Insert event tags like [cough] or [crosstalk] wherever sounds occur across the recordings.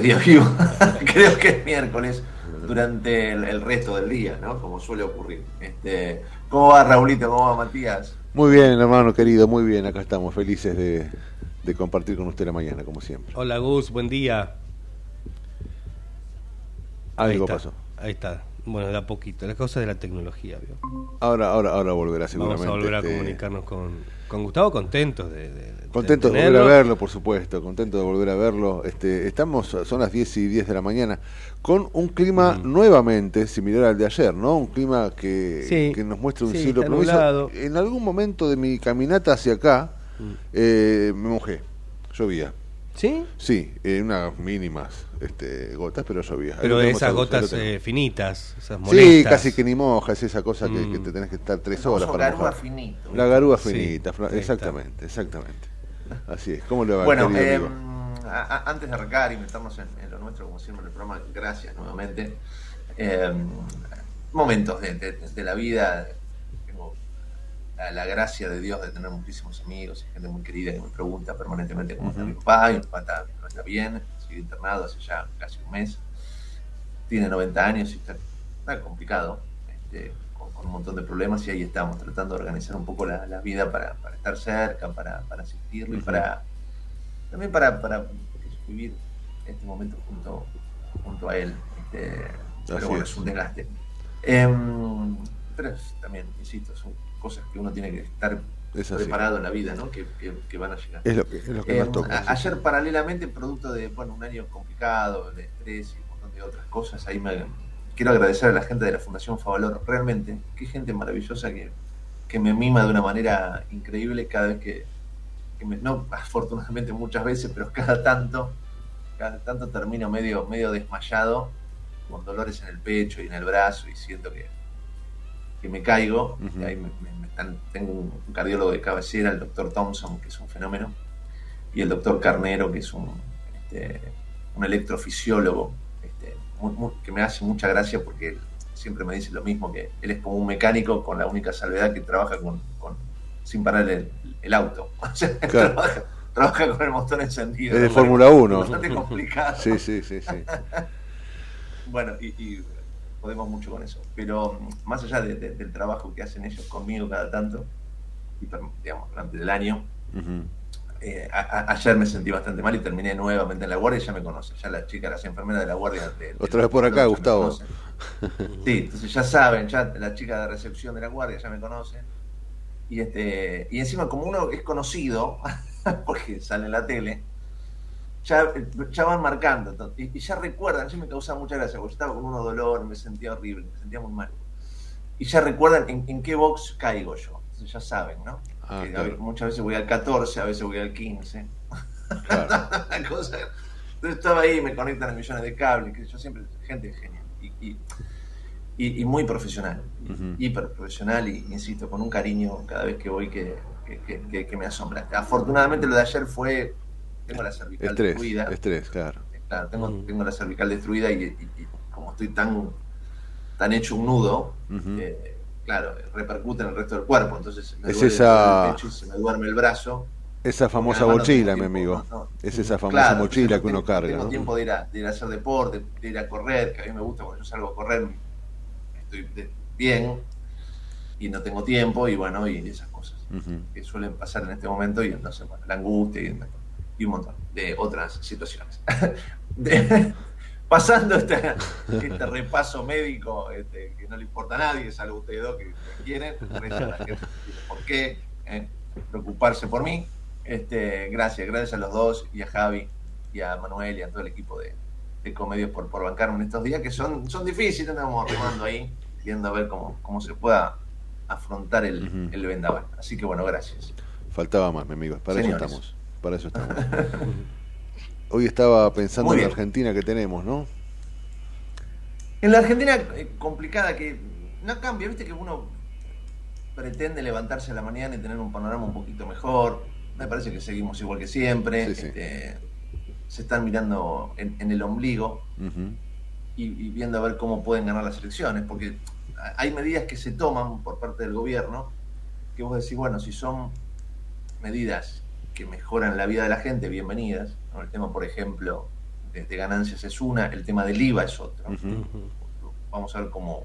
Día vivo. [laughs] Creo que es miércoles durante el, resto del día, ¿no? Como suele ocurrir. Este, ¿Cómo va Raulito? ¿Cómo va Matías? Muy bien, hermano querido, muy bien. Acá estamos felices de, compartir con usted la mañana, como siempre. Hola Gus, buen día. Algo pasó. Ahí está. Bueno, da poquito. Las cosas de la tecnología, ¿vio? Ahora, ahora, ahora volverá seguramente. Vamos a volver a este, comunicarnos con, con Gustavo, contentos de, Contento de, volver a verlo, por supuesto, contento de volver a verlo. Este, estamos, son las 10 y 10 de la mañana, con un clima mm. nuevamente similar al de ayer, ¿no? Un clima que, que nos muestra un cielo proviso. En algún momento de mi caminata hacia acá, mm. eh, me mojé, llovía. ¿Sí? Sí, en unas mínimas este, gotas, pero llovía. Pero esas gotas eh, finitas, esas molestas. Sí, casi que ni mojas, esa cosa que, mm. te tenés que estar tres horas para garúa finito. La garúa finita, exactamente, exactamente. Así es. ¿Cómo le va, Bueno, eh, antes de arrancar y meternos en, lo nuestro, como siempre en el programa, gracias nuevamente. Eh, momentos de, la vida, la, gracia de Dios de tener muchísimos amigos y gente muy querida que me pregunta permanentemente cómo está mi papá, y mi papá no está bien, sigue internado hace ya casi un mes, tiene 90 años y está, complicado. Este, un montón de problemas y ahí estamos tratando de organizar un poco la, vida para, estar cerca, para, asistirlo y para también para, para vivir este momento junto, junto a él. Este, pero bueno, es. un desgaste. Em, pero también, insisto, son cosas que uno tiene que estar preparado en la vida, ¿no? Que, van a llegar. Es lo que, em, Ayer, paralelamente, producto de bueno, un año complicado, de estrés y un montón de otras cosas, ahí me, quiero agradecer a la gente de la Fundación Favalor, realmente, qué gente maravillosa que, me mima de una manera increíble cada vez que, me, no afortunadamente muchas veces, pero cada tanto, cada tanto termino medio, medio desmayado, con dolores en el pecho y en el brazo y siento que, que me caigo. ahí tengo un, cardiólogo de cabecera, el doctor Thompson, que es un fenómeno, y el doctor Carnero, que es un, este, un electrofisiólogo que me hace mucha gracia porque siempre me dice lo mismo, que él es como un mecánico con la única salvedad que trabaja con, sin parar el, auto. [laughs] trabaja, con el motor encendido. Es de Fórmula 1. Bastante complicado. sí, sí, sí, sí. [laughs] bueno, y, podemos mucho con eso. Pero mm, más allá del trabajo que hacen ellos conmigo cada tanto, y, digamos, durante el año, eh, ayer me sentí bastante mal y terminé nuevamente en la guardia y ya me conoce. Ya la chica, las enfermeras de la guardia. Otra vez por acá, Gustavo. Sí, entonces ya saben, ya la chica de recepción de la guardia ya me conoce. Y, este, y encima, como uno es conocido, [laughs] porque sale en la tele, ya, ya van marcando. Y, ya recuerdan, yo me causaba mucha gracia, porque yo estaba con uno dolor, me sentía horrible, me sentía muy mal. Y ya recuerdan en, qué box caigo yo. Entonces ya saben, ¿no? Ah, muchas veces voy al 14, a veces voy al 15. [laughs] Entonces estaba ahí, me conectan a millones de cables, que yo siempre, gente genial. Y, y, muy profesional, hiper profesional, y insisto, con un cariño cada vez que voy que, que, me asombra. Afortunadamente lo de ayer fue, tengo la cervical destruida. Estrés, claro. Claro, tengo, tengo la cervical destruida y, como estoy tan, tan hecho un nudo, eh, claro, repercute en el resto del cuerpo, entonces me es esa... el pecho y se me duerme el brazo. Esa famosa mochila, mi amigo. Es esa famosa mochila que uno carga. Tengo tiempo de ir, a, de ir a hacer deporte, de ir a correr, que a mí me gusta cuando yo salgo a correr, estoy bien y no tengo tiempo y bueno, y esas cosas que suelen pasar en este momento y entonces, bueno, la angustia y, un montón de otras situaciones. [laughs] [laughs] pasando este, este, repaso médico este, que no le importa a nadie, salvo ustedes dos que, quieren, por qué eh, preocuparse por mí. Este, gracias, gracias a los dos y a Javi y a Manuel y a todo el equipo de, de Comedios por, por bancarme en estos días que son, son difíciles, estamos remando ahí, viendo a ver cómo, cómo se pueda afrontar el, el vendaval. Así que bueno, gracias. Faltaba más, mi amigo, para eso estamos. Para eso estamos. Hoy estaba pensando en la Argentina que tenemos, ¿no? En la Argentina eh, complicada que no cambia, viste que uno pretende levantarse a la mañana y tener un panorama un poquito mejor. Me parece que seguimos igual que siempre. Este, se están mirando en, el ombligo y, viendo a ver cómo pueden ganar las elecciones, porque hay medidas que se toman por parte del gobierno que vos decís, bueno, si son medidas que mejoran la vida de la gente, bienvenidas. El tema, por ejemplo, de, ganancias es una, el tema del IVA es otro. Vamos a ver cómo,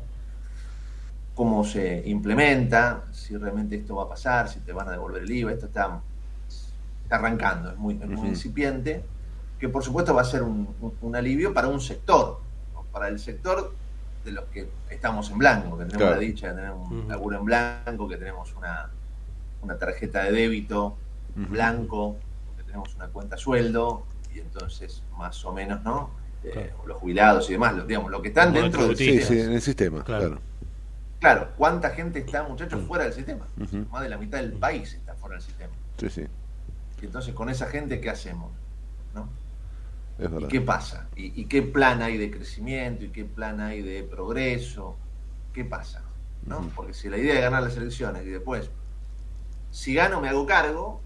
cómo se implementa, si realmente esto va a pasar, si te van a devolver el IVA. Esto está, arrancando, es muy, incipiente, que por supuesto va a ser un, alivio para un sector, para el sector de los que estamos en blanco, que tenemos la dicha de tener un laburo en blanco, que tenemos una, una tarjeta de débito blanco, que tenemos una cuenta sueldo, y entonces más o menos, ¿no? Eh, los jubilados y demás, digamos, lo que están dentro del sistema. Sí, en el sistema, claro. claro. ¿cuánta gente está, muchachos, fuera del sistema? Más de la mitad del país está fuera del sistema. Sí, sí. Y entonces, con esa gente, ¿qué hacemos? ¿No? ¿Y qué pasa? ¿Y, qué plan hay de crecimiento? ¿Y qué plan hay de progreso? ¿Qué pasa? ¿no? Porque si la idea es ganar las elecciones y después, si gano me hago cargo,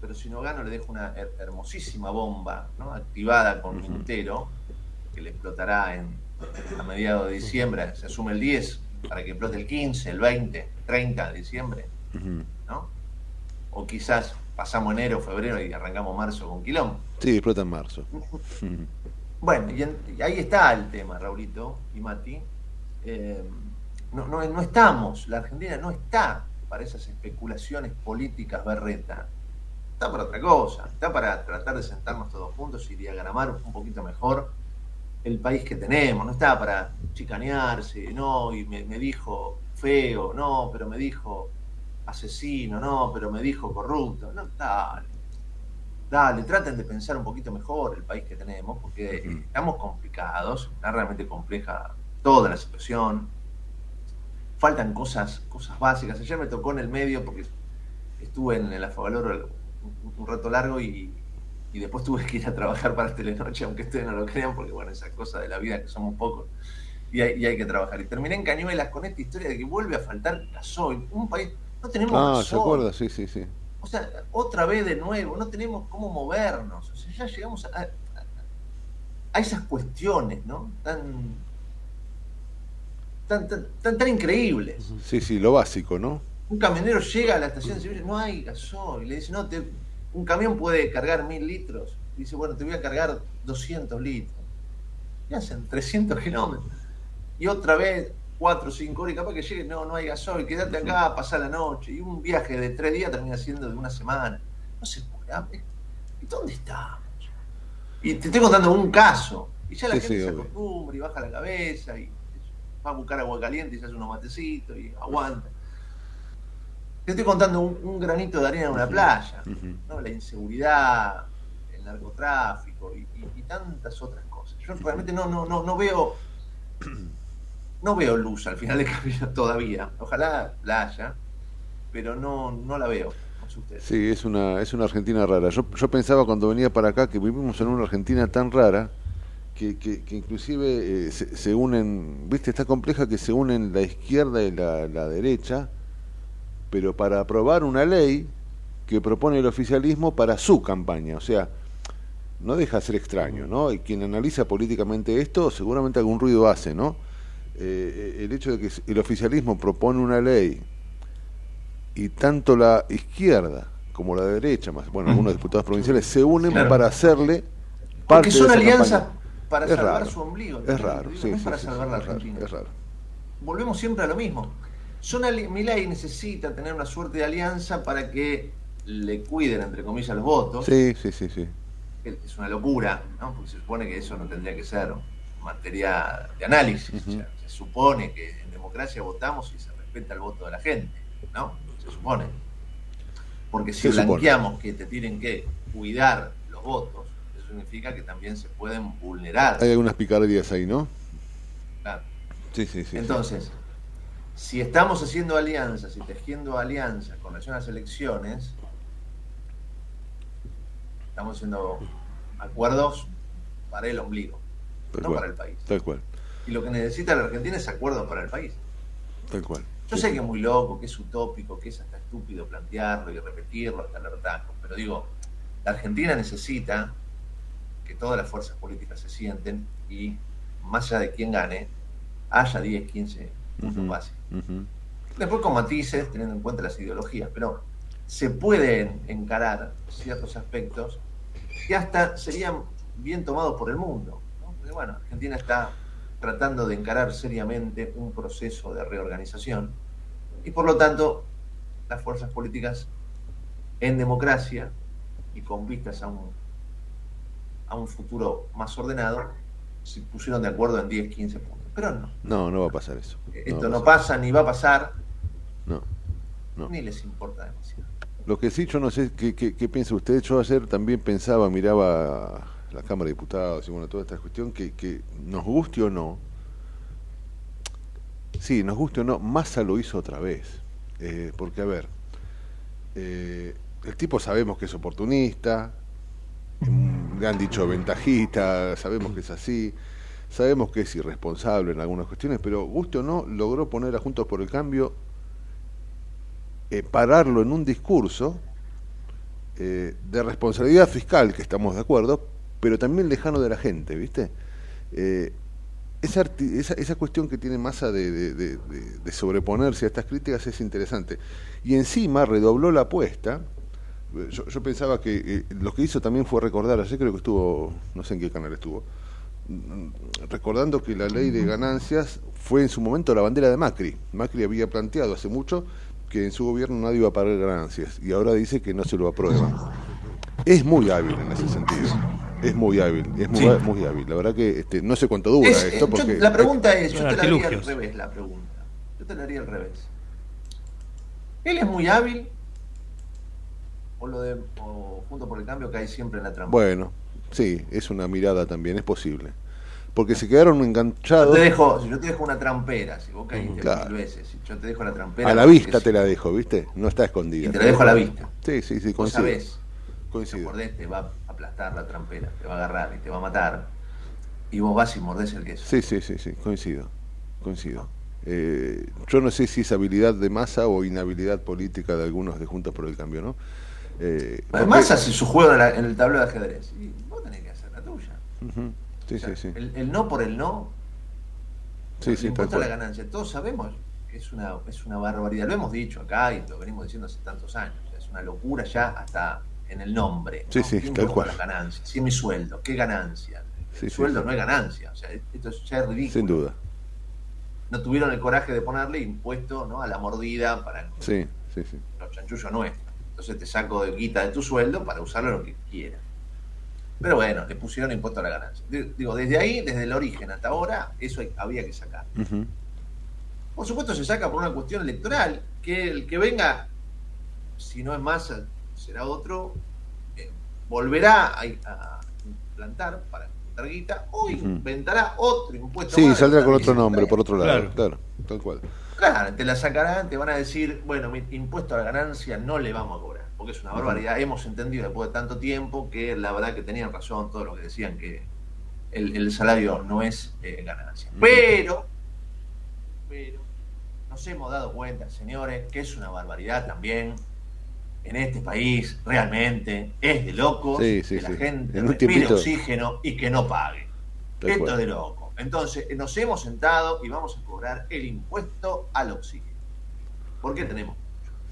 pero si no gano le dejo una hermosísima bomba ¿no? activada con un entero que le explotará en, a mediados de diciembre, se asume el 10 para que explote el 15, el 20, 30 de diciembre, ¿no? O quizás pasamos enero, febrero y arrancamos marzo con quilombo. Sí, explota en marzo. bueno, y, ahí está el tema, Raulito y Mati. Eh, no, no, no, estamos, la Argentina no está para esas especulaciones políticas berreta. Está para otra cosa, está para tratar de sentarnos todos juntos y diagramar un poquito mejor el país que tenemos. No está para chicanearse, no, y me, me dijo feo, no, pero me dijo asesino, no, pero me dijo corrupto. No, dale. Dale, traten de pensar un poquito mejor el país que tenemos, porque estamos complicados, está realmente compleja toda la situación. Faltan cosas, cosas básicas. Ayer me tocó en el medio porque estuve en el Afavaloro un, rato largo y, después tuve que ir a trabajar para Telenoche, aunque ustedes no lo crean, porque bueno, esa cosa de la vida que somos pocos y hay, y hay que trabajar. Y terminé en Cañuelas con esta historia de que vuelve a faltar gasoil. Un país no tenemos Ah, ¿se acuerda? Sí, sí, sí. O sea, otra vez de nuevo, no tenemos cómo movernos. O sea, ya llegamos a, a, esas cuestiones, ¿no? Tan tan, tan, tan, increíbles. Sí, sí, lo básico, ¿no? Un camionero llega a la estación de servicio, no hay gasoil, y le dice, no, te, un camión puede cargar mil litros. Y dice, bueno, te voy a cargar 200 litros. Y hacen 300 kilómetros. Y otra vez cuatro o cinco horas y capaz que llegue, no, no hay gasoil, quédate acá, pasar la noche. Y un viaje de tres días termina siendo de una semana. No se puede. ¿Y dónde estamos? Y te estoy contando un caso. Y ya la gente se acostumbra y baja la cabeza y va a buscar agua caliente y se hace unos matecitos y aguanta. Te estoy contando un, granito de arena en una playa, ¿no? la inseguridad, el narcotráfico y, tantas otras cosas. Yo realmente no, no, no, no veo [clears throat] no veo luz al final de [laughs] camino todavía. Ojalá la haya, pero no, no la veo. Sí, es una, es una Argentina rara. Yo, yo pensaba cuando venía para acá que vivimos en una Argentina tan rara que, que, inclusive eh, se, unen, viste, está compleja que se unen la izquierda y la, la derecha, pero para aprobar una ley que propone el oficialismo para su campaña. O sea, no deja de ser extraño, ¿no? Y quien analiza políticamente esto seguramente algún ruido hace, ¿no? Eh, el hecho de que el oficialismo propone una ley y tanto la izquierda como la derecha, más bueno, algunos diputados provinciales se unen para hacerle parte Porque son alianzas para salvar su ombligo. Es raro, sí, es para salvar la Argentina. Es raro. Volvemos siempre a lo mismo. Son ley necesita tener una suerte de alianza para que le cuiden, entre comillas, los votos. Sí, sí, sí, sí. Es una locura, ¿no? Porque se supone que eso no tendría que ser materia de análisis. se supone que en democracia votamos y se respeta el voto de la gente, ¿no? Se supone. Porque si blanqueamos que te tienen que cuidar los votos, eso significa que también se pueden vulnerar. Hay algunas picardías ahí, ¿no? Claro. Sí, sí, sí. Entonces, si estamos haciendo alianzas y tejiendo alianzas con relación a las elecciones, estamos haciendo acuerdos para el ombligo no para el país. Tal cual. Y lo que necesita la Argentina es acuerdos para el país. Tal cual. Yo sé que es muy loco, que es utópico, que es hasta estúpido plantearlo y repetirlo hasta el hartazgo, pero digo, la Argentina necesita que todas las fuerzas políticas se sienten y, más allá de quién gane, haya 10, 15 puntos básicos. Después con matices, teniendo en cuenta las ideologías, pero se pueden encarar ciertos aspectos que hasta serían bien tomados por el mundo bueno, Argentina está tratando de encarar seriamente un proceso de reorganización y por lo tanto las fuerzas políticas en democracia y con vistas a un, a un futuro más ordenado se pusieron de acuerdo en 10, 15 puntos. Pero no. No, no va a pasar eso. Esto no, pasa ni va a pasar. No, no. Ni les importa demasiado. Lo que sí, yo no sé qué, qué, qué piensa usted. Yo ayer también pensaba, miraba la Cámara de Diputados y bueno, toda esta cuestión que, que nos guste o no, sí, nos guste o no, Massa lo hizo otra vez. Eh, porque, a ver, eh, el tipo sabemos que es oportunista, le han dicho ventajista, sabemos que es así, sabemos que es irresponsable en algunas cuestiones, pero guste o no, logró poner a Juntos por el Cambio, eh, pararlo en un discurso de responsabilidad fiscal, que estamos de acuerdo, pero también lejano de la gente, ¿viste? Eh, esa, esa, cuestión que tiene masa de, sobreponerse a estas críticas es interesante. Y encima redobló la apuesta. Yo, pensaba que eh, lo que hizo también fue recordar, ayer creo que estuvo, no sé en qué canal estuvo, recordando que la ley de ganancias fue en su momento la bandera de Macri. Macri había planteado hace mucho que en su gobierno nadie iba a pagar ganancias y ahora dice que no se lo aprueba. Es muy hábil en ese sentido. Es muy hábil, es muy, hábil. La verdad que este, no sé cuánto dura esto. Porque, la pregunta es, yo te la haría al revés la pregunta. Yo te la haría al revés. ¿Él es muy hábil? O lo de junto por el cambio que hay siempre en la trampa. Bueno, sí, es una mirada también, es posible. Porque se quedaron enganchados. Yo te dejo, si yo te dejo una trampera, si vos caíste mil veces, si yo te dejo la trampera. A la vista te la dejo, ¿viste? No está escondida. Y te la dejo a la vista. Sí, sí, sí, coincido. sabés, coincido. te va aplastar la trampera, te va a agarrar y te va a matar, y vos vas y mordés el queso. Sí, sí, sí, sí, coincido, coincido. Eh, yo no sé si es habilidad de masa o inhabilidad política de algunos de Juntos por el Cambio, ¿no? Eh, hace su juego en, el tablero de ajedrez, y vos tenés que hacer la Sí, sí, sí. El, no por el no, sí, sí, importa la ganancia. Todos sabemos que es una, es una barbaridad, lo hemos dicho acá y lo venimos diciendo hace tantos años, es una locura ya hasta en el nombre. Sí, sí, tal cual. La ganancia? Si mi sueldo, ¿qué ganancia? El sueldo no es ganancia, o sea, esto ya es ridículo. Sin duda. No tuvieron el coraje de ponerle impuesto ¿no? a la mordida para sí, sí, sí. los chanchullos nuestros. Entonces te saco de guita de tu sueldo para usarlo lo que quieras. Pero bueno, le pusieron impuesto a la ganancia. Digo, desde ahí, desde el origen hasta ahora, eso había que sacar. Por supuesto se saca por una cuestión electoral, que el que venga si no es más, será otro, eh, volverá a, implantar para juntar guita o inventará otro impuesto. Sí, saldrá con otro nombre, por otro lado, claro, tal cual. Claro, te la sacarán, te van a decir, bueno, mi impuesto a la ganancia no le vamos a cobrar, porque es una barbaridad. Hemos entendido después de tanto tiempo que la verdad que tenían razón todos los que decían que el, salario no es eh, ganancia. Pero, pero, nos hemos dado cuenta, señores, que es una barbaridad también en este país, realmente, es de locos que la gente respire oxígeno y que no pague. Esto es de loco. Entonces, nos hemos sentado y vamos a cobrar el impuesto al oxígeno. ¿Por qué tenemos?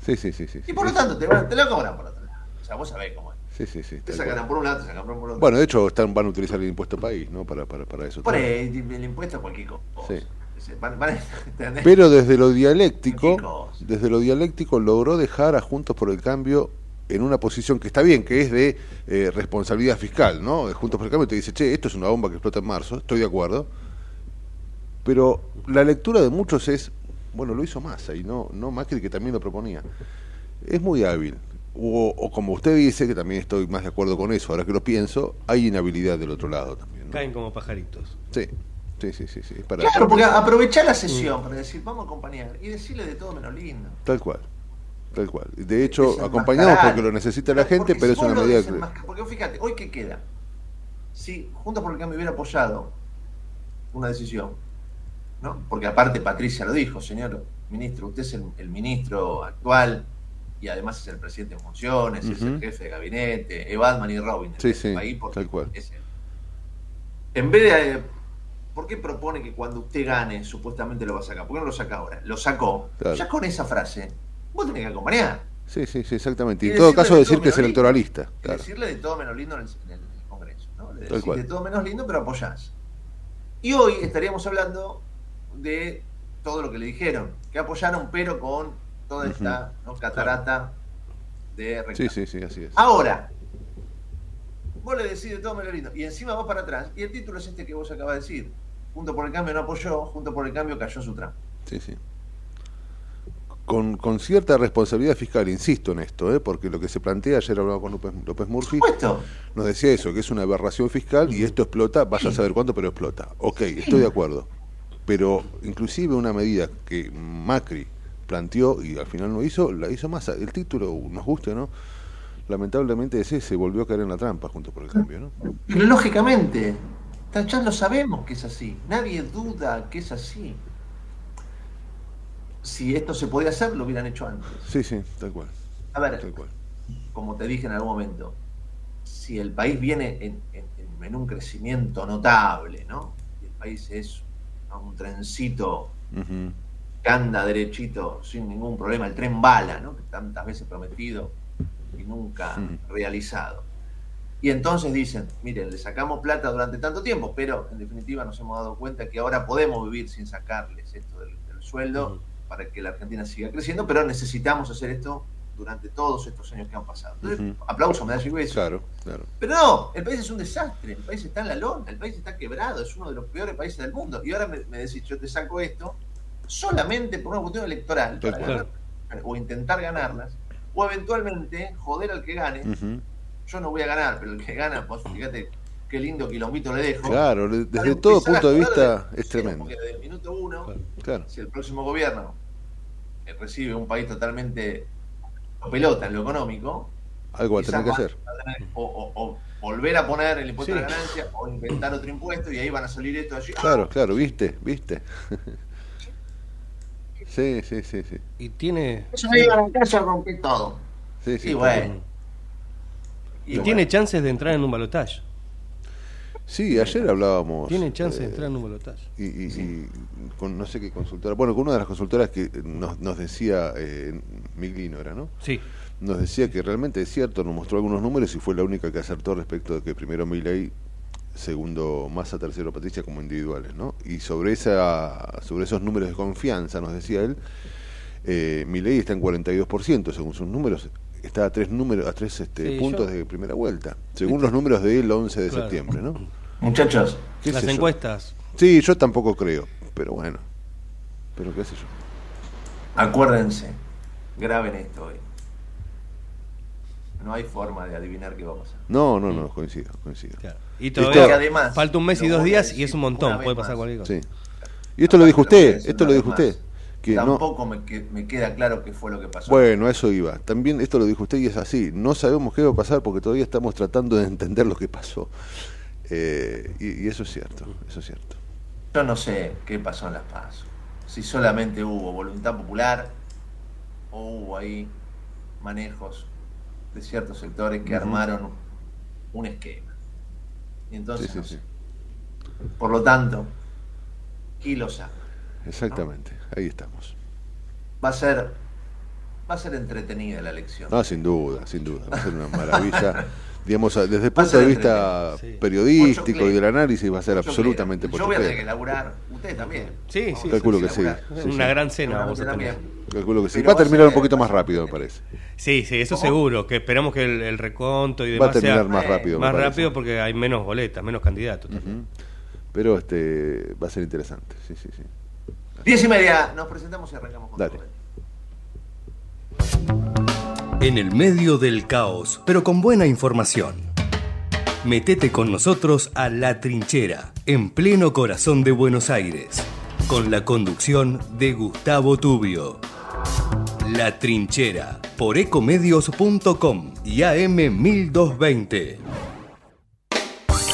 Sí, sí, sí. sí y por lo tanto, te, te lo cobran por otro lado. O sea, vos sabés cómo es. Sí, sí, sí. Te sacarán por un lado, te sacarán por otro. Bueno, de hecho, están, van a utilizar el impuesto país, ¿no? Para, para, para eso. Por el, el, impuesto a cualquier cosa. Sí. [laughs] Pero desde lo dialéctico, desde lo dialéctico logró dejar a Juntos por el Cambio en una posición que está bien, que es de eh, responsabilidad fiscal, ¿no? Juntos por el Cambio te dice, che, esto es una bomba que explota en marzo, estoy de acuerdo, pero la lectura de muchos es, bueno, lo hizo Massa y no, no Macri que también lo proponía. Es muy hábil. O, como usted dice, que también estoy más de acuerdo con eso, ahora que lo pienso, hay inhabilidad del otro lado también. Caen como pajaritos. Sí. Sí, sí, sí, sí. claro, porque aprovechar la sesión para decir, vamos a acompañar y decirle de todo menos lindo. Tal cual. Tal cual. De hecho, acompañamos porque lo necesita la gente, pero es una medida que... Porque fíjate, hoy qué queda. Si Juntos por el Cambio hubiera apoyado una decisión porque aparte Patricia lo dijo, señor ministro, usted es el, ministro actual y además es el presidente en funciones, es el jefe de gabinete, es Batman y Robin sí, sí, tal cual. En vez de... ¿Por qué propone que cuando usted gane supuestamente lo va a sacar? ¿Por qué no lo saca ahora? Lo sacó. Ya con esa frase, vos tenés que acompañar. Sí, sí, sí, exactamente. Y, en todo caso decir que es electoralista. Decirle de todo menos lindo en el, Congreso. ¿no? decir de todo menos lindo, pero apoyás. Y hoy estaríamos hablando de todo lo que le dijeron, que apoyaron, pero con toda esta catarata de Sí, sí, sí, así es. Ahora, vos le decís de todo lindo y encima vas para atrás, y el título es este que vos acabas de decir. Junto por el cambio no apoyó, junto por el cambio cayó su trampa. Sí, sí. Con, con, cierta responsabilidad fiscal, insisto en esto, ¿eh? porque lo que se plantea, ayer hablaba con López, López Murphy, nos decía eso, que es una aberración fiscal y esto explota, vaya a saber cuánto, pero explota. Ok, estoy de acuerdo pero inclusive una medida que Macri planteó y al final no hizo, la hizo más. El título, nos guste o no, lamentablemente ese se volvió a caer en la trampa junto por el cambio, ¿no? Pero lógicamente, ya lo sabemos que es así, nadie duda que es así. Si esto se podía hacer, lo hubieran hecho antes. Sí, sí, tal cual. A ver, tal cual. como te dije en algún momento, si el país viene en, en un crecimiento notable, ¿no? Y el país es un trencito que anda derechito sin ningún problema, el tren bala, ¿no? que tantas veces prometido y nunca realizado. Y entonces dicen, miren, le sacamos plata durante tanto tiempo, pero en definitiva nos hemos dado cuenta que ahora podemos vivir sin sacarles esto del, sueldo para que la Argentina siga creciendo, pero necesitamos hacer esto durante todos estos años que han pasado. Entonces, aplauso, medalla y beso. Claro, claro. Pero no, el país es un desastre, el país está en la lona, el país está quebrado, es uno de los peores países del mundo. Y ahora me, decís, yo te saco esto solamente por una cuestión electoral, o intentar ganarlas, o eventualmente joder al que gane. Yo no voy a ganar, pero el que gana, pues fíjate qué lindo quilombito le dejo. Claro, desde todo punto de vista es tremendo. Porque desde el minuto uno, si el próximo gobierno recibe un país totalmente pelota en lo económico. Algo va a tener que hacer. O, volver a poner el impuesto de la ganancia o inventar otro impuesto y ahí van a salir esto allí. Claro, claro, viste, viste. [laughs] sí, sí, sí, sí. Y tiene. Eso me iba a la casa a romper todo. Sí, sí. Y bueno. Y, tiene chances de entrar en un balotaje. Sí, ayer hablábamos. Tiene chances de entrar en un balotaje. Y, y, con no sé qué consultora. Bueno, con una de las consultoras que nos, nos decía eh, Miglino, ¿era, no? Sí. Nos decía que realmente es cierto, nos mostró algunos números y fue la única que acertó respecto de que primero Milei, segundo Massa, tercero Patricia como individuales, ¿no? Y sobre, esa, sobre esos números de confianza, nos decía él, eh, está en 42%, según sus números, está a tres números a tres este, puntos de primera vuelta, según los números del 11 de septiembre, ¿no? Muchachos, las encuestas. Sí, yo tampoco creo, pero bueno, pero qué sé yo. Acuérdense, graben esto hoy. no hay forma de adivinar qué va a pasar. No, no, no, coincido, coincido. Y todavía además, falta un mes y dos días y es un montón, puede pasar cualquier cosa. Sí. Y esto lo dijo usted, esto lo dijo usted. Que Tampoco me, me, queda claro qué fue lo que pasó. Bueno, eso iba. También esto lo dijo usted y es así. No sabemos qué va a pasar porque todavía estamos tratando de entender lo que pasó. Eh, y, eso es cierto, eso es cierto. Yo no sé qué pasó en Las Paz. Si solamente hubo voluntad popular o hubo ahí manejos de ciertos sectores que armaron un esquema. Y entonces, por lo tanto, ¿quién lo sabe? Exactamente, ahí estamos. Va a ser va a ser entretenida la elección. No, sin duda, sin duda, va a ser una maravilla. [laughs] digamos, desde el punto de vista periodístico y del análisis va a ser absolutamente posible. Yo voy a tener que laburar, usted también. Sí, sí. Calculo que sí. una gran cena vamos a tener. Calculo que sí. va a terminar un poquito más rápido, me parece. Sí, sí, eso seguro. Que esperamos que el, reconto y demás va a terminar más rápido. Más rápido porque hay menos boletas, menos candidatos. Pero este va a ser interesante. Sí, sí, sí. Diez y media, nos presentamos y arrancamos con Dale. En el medio del caos, pero con buena información. Metete con nosotros a La Trinchera, en pleno corazón de Buenos Aires, con la conducción de Gustavo Tubio. La Trinchera, por ecomedios.com y AM 1220.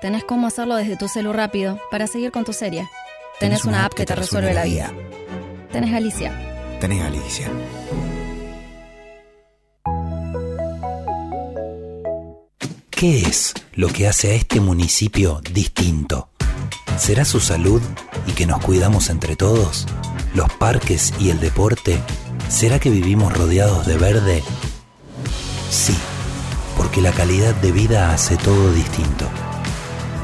Tenés cómo hacerlo desde tu celu rápido para seguir con tu serie. Tenés, una, app que te resuelve la vida. Tenés Alicia. Tenés Alicia. ¿Qué es lo que hace a este municipio distinto? ¿Será su salud y que nos cuidamos entre todos? ¿Los parques y el deporte? ¿Será que vivimos rodeados de verde? Sí, porque la calidad de vida hace todo distinto.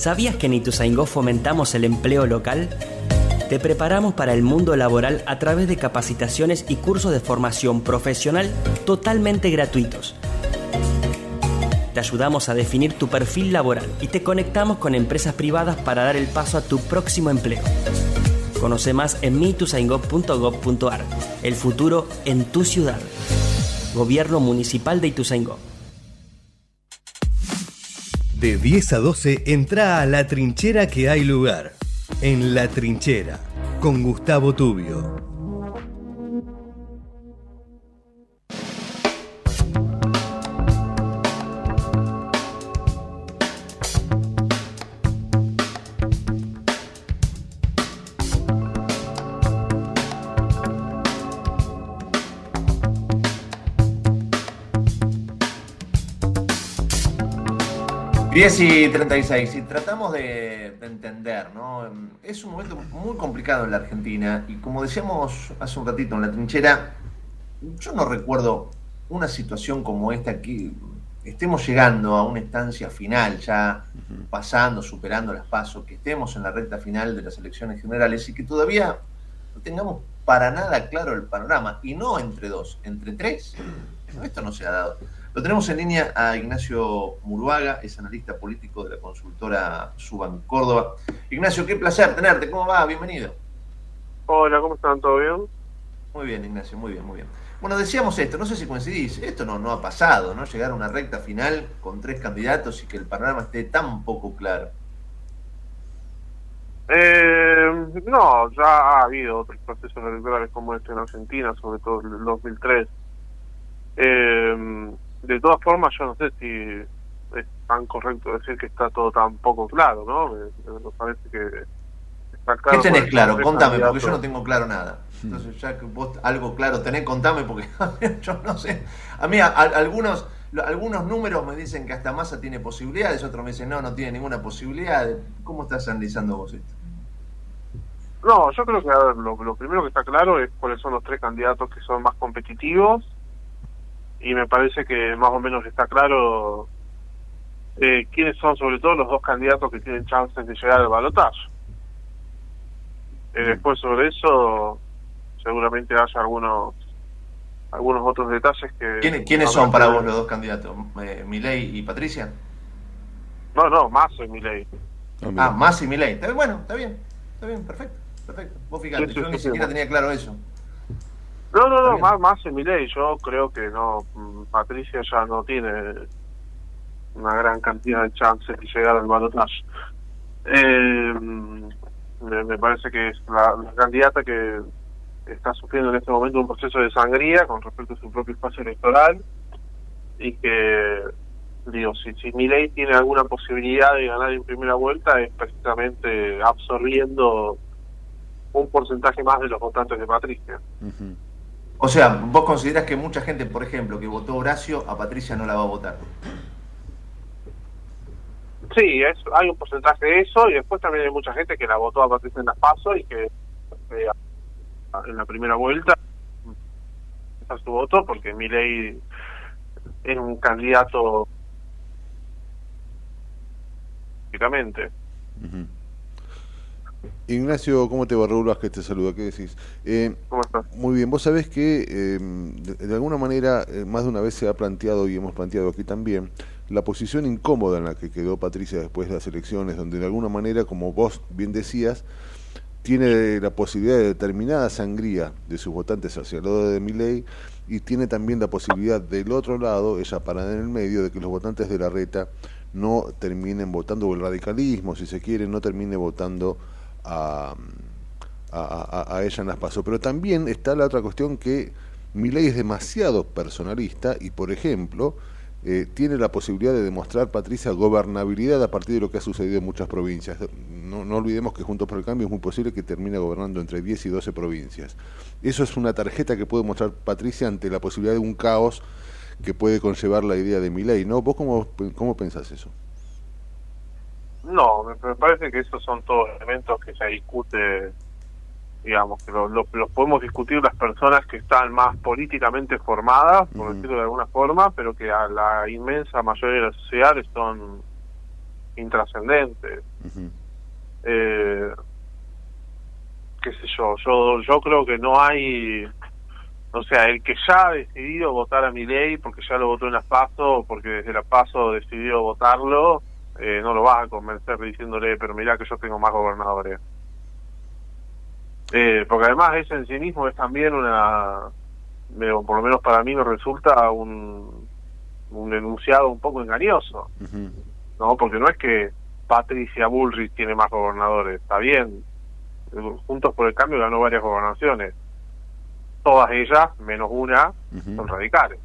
¿Sabías que en Ituzaingó fomentamos el empleo local? Te preparamos para el mundo laboral a través de capacitaciones y cursos de formación profesional totalmente gratuitos. Te ayudamos a definir tu perfil laboral y te conectamos con empresas privadas para dar el paso a tu próximo empleo. Conoce más en mituzaingó.gov.ar. El futuro en tu ciudad. Gobierno Municipal de Ituzaingó. De 10 a 12 entra a la trinchera que hay lugar. En la trinchera, con Gustavo Tubio. Diez y 36, si tratamos de, de entender, ¿no? Es un momento muy complicado en la Argentina y como decíamos hace un ratito en la trinchera, yo no recuerdo una situación como esta que estemos llegando a una estancia final, ya pasando, superando las pasos, que estemos en la recta final de las elecciones generales y que todavía no tengamos para nada claro el panorama, y no entre dos, entre tres. [clears throat] Esto no se ha dado. Lo tenemos en línea a Ignacio Muruaga, es analista político de la consultora Suban Córdoba. Ignacio, qué placer tenerte. ¿Cómo va? Bienvenido. Hola, ¿cómo están? ¿Todo bien? Muy bien, Ignacio, muy bien, muy bien. Bueno, decíamos esto, no sé si coincidís, esto no, no ha pasado, ¿no? Llegar a una recta final con tres candidatos y que el panorama esté tan poco claro. Eh, no, ya ha habido otros procesos electorales como este en Argentina, sobre todo en el 2003. Eh, de todas formas, yo no sé si es tan correcto decir que está todo tan poco claro, ¿no? Me, parece que está claro. ¿Qué tenés claro? Contame, porque yo no tengo claro nada. Entonces, ya que vos algo claro tenés, contame, porque [laughs] yo no sé. A mí, algunos algunos números me dicen que hasta Massa tiene posibilidades, otros me dicen no, no tiene ninguna posibilidad. ¿Cómo estás analizando vos esto? No, yo creo que lo, lo primero que está claro es cuáles son los tres candidatos que son más competitivos y me parece que más o menos está claro eh, quiénes son sobre todo los dos candidatos que tienen chances de llegar al balotaje. Eh, después sobre eso seguramente haya algunos algunos otros detalles que... ¿Quiénes, ¿quiénes son para vos los dos candidatos? Eh, ¿Milei y Patricia? No, no, más y Milei. Ah, más y Milei. Bueno, está bien, está bien, perfecto, perfecto. Vos fíjate, yo ni siquiera tenía claro eso. No, no, no, más, más en mi ley. Yo creo que no. Patricia ya no tiene una gran cantidad de chances de llegar al balotaje. Eh, me, parece que es la, candidata que está sufriendo en este momento un proceso de sangría con respecto a su propio espacio electoral y que, digo, si, si ley tiene alguna posibilidad de ganar en primera vuelta es precisamente absorbiendo un porcentaje más de los votantes de Patricia. O sea, vos considerás que mucha gente, por ejemplo, que votó Horacio, a Patricia no la va a votar. Sí, es, hay un porcentaje de eso y después también hay mucha gente que la votó a Patricia en las PASO y que eh, en la primera vuelta a su voto porque Milei es un candidato prácticamente. Ignacio, ¿cómo te va? Raúl Vázquez te saluda, ¿qué decís? Eh, ¿Cómo estás? Muy bien, vos sabés que em, de, alguna manera eh, más de una vez se ha planteado y hemos planteado aquí también la posición incómoda en la que quedó Patricia después de las elecciones, donde de alguna manera, como vos bien decías, tiene la posibilidad de determinada sangría de sus votantes hacia el lado de Milei y tiene también la posibilidad del otro lado, ella parada en el medio, de que los votantes de la reta no terminen votando, o el radicalismo, si se quiere, no termine votando a, ella en las pasos. Pero también está la otra cuestión que Milei es demasiado personalista y, por ejemplo, eh, tiene la posibilidad de demostrar, Patricia, gobernabilidad a partir de lo que ha sucedido en muchas provincias. No, olvidemos que Juntos por el Cambio es muy posible que termine gobernando entre 10 y 12 provincias. Eso es una tarjeta que puede mostrar Patricia ante la posibilidad de un caos que puede conllevar la idea de mi ley, ¿no? ¿Vos cómo, cómo pensás eso? No, me parece que esos son todos elementos que se discute digamos, que los podemos discutir las personas que están más políticamente formadas, por decirlo de alguna forma, pero que a la inmensa mayoría de la sociedad son intrascendentes. eh, qué sé yo, yo yo creo que no hay, o sea, el que ya ha decidido votar a mi ley porque ya lo votó en la PASO, porque desde la PASO decidió votarlo, eh, no lo vas a convencer diciéndole, pero mira que yo tengo más gobernadores. Eh, porque además ese en sí mismo es también una, por lo menos para mí me resulta un, un enunciado un poco engañoso, ¿no? Porque no es que Patricia Bullrich tiene más gobernadores, está bien, Juntos por el Cambio ganó varias gobernaciones, todas ellas, menos una, son radicales,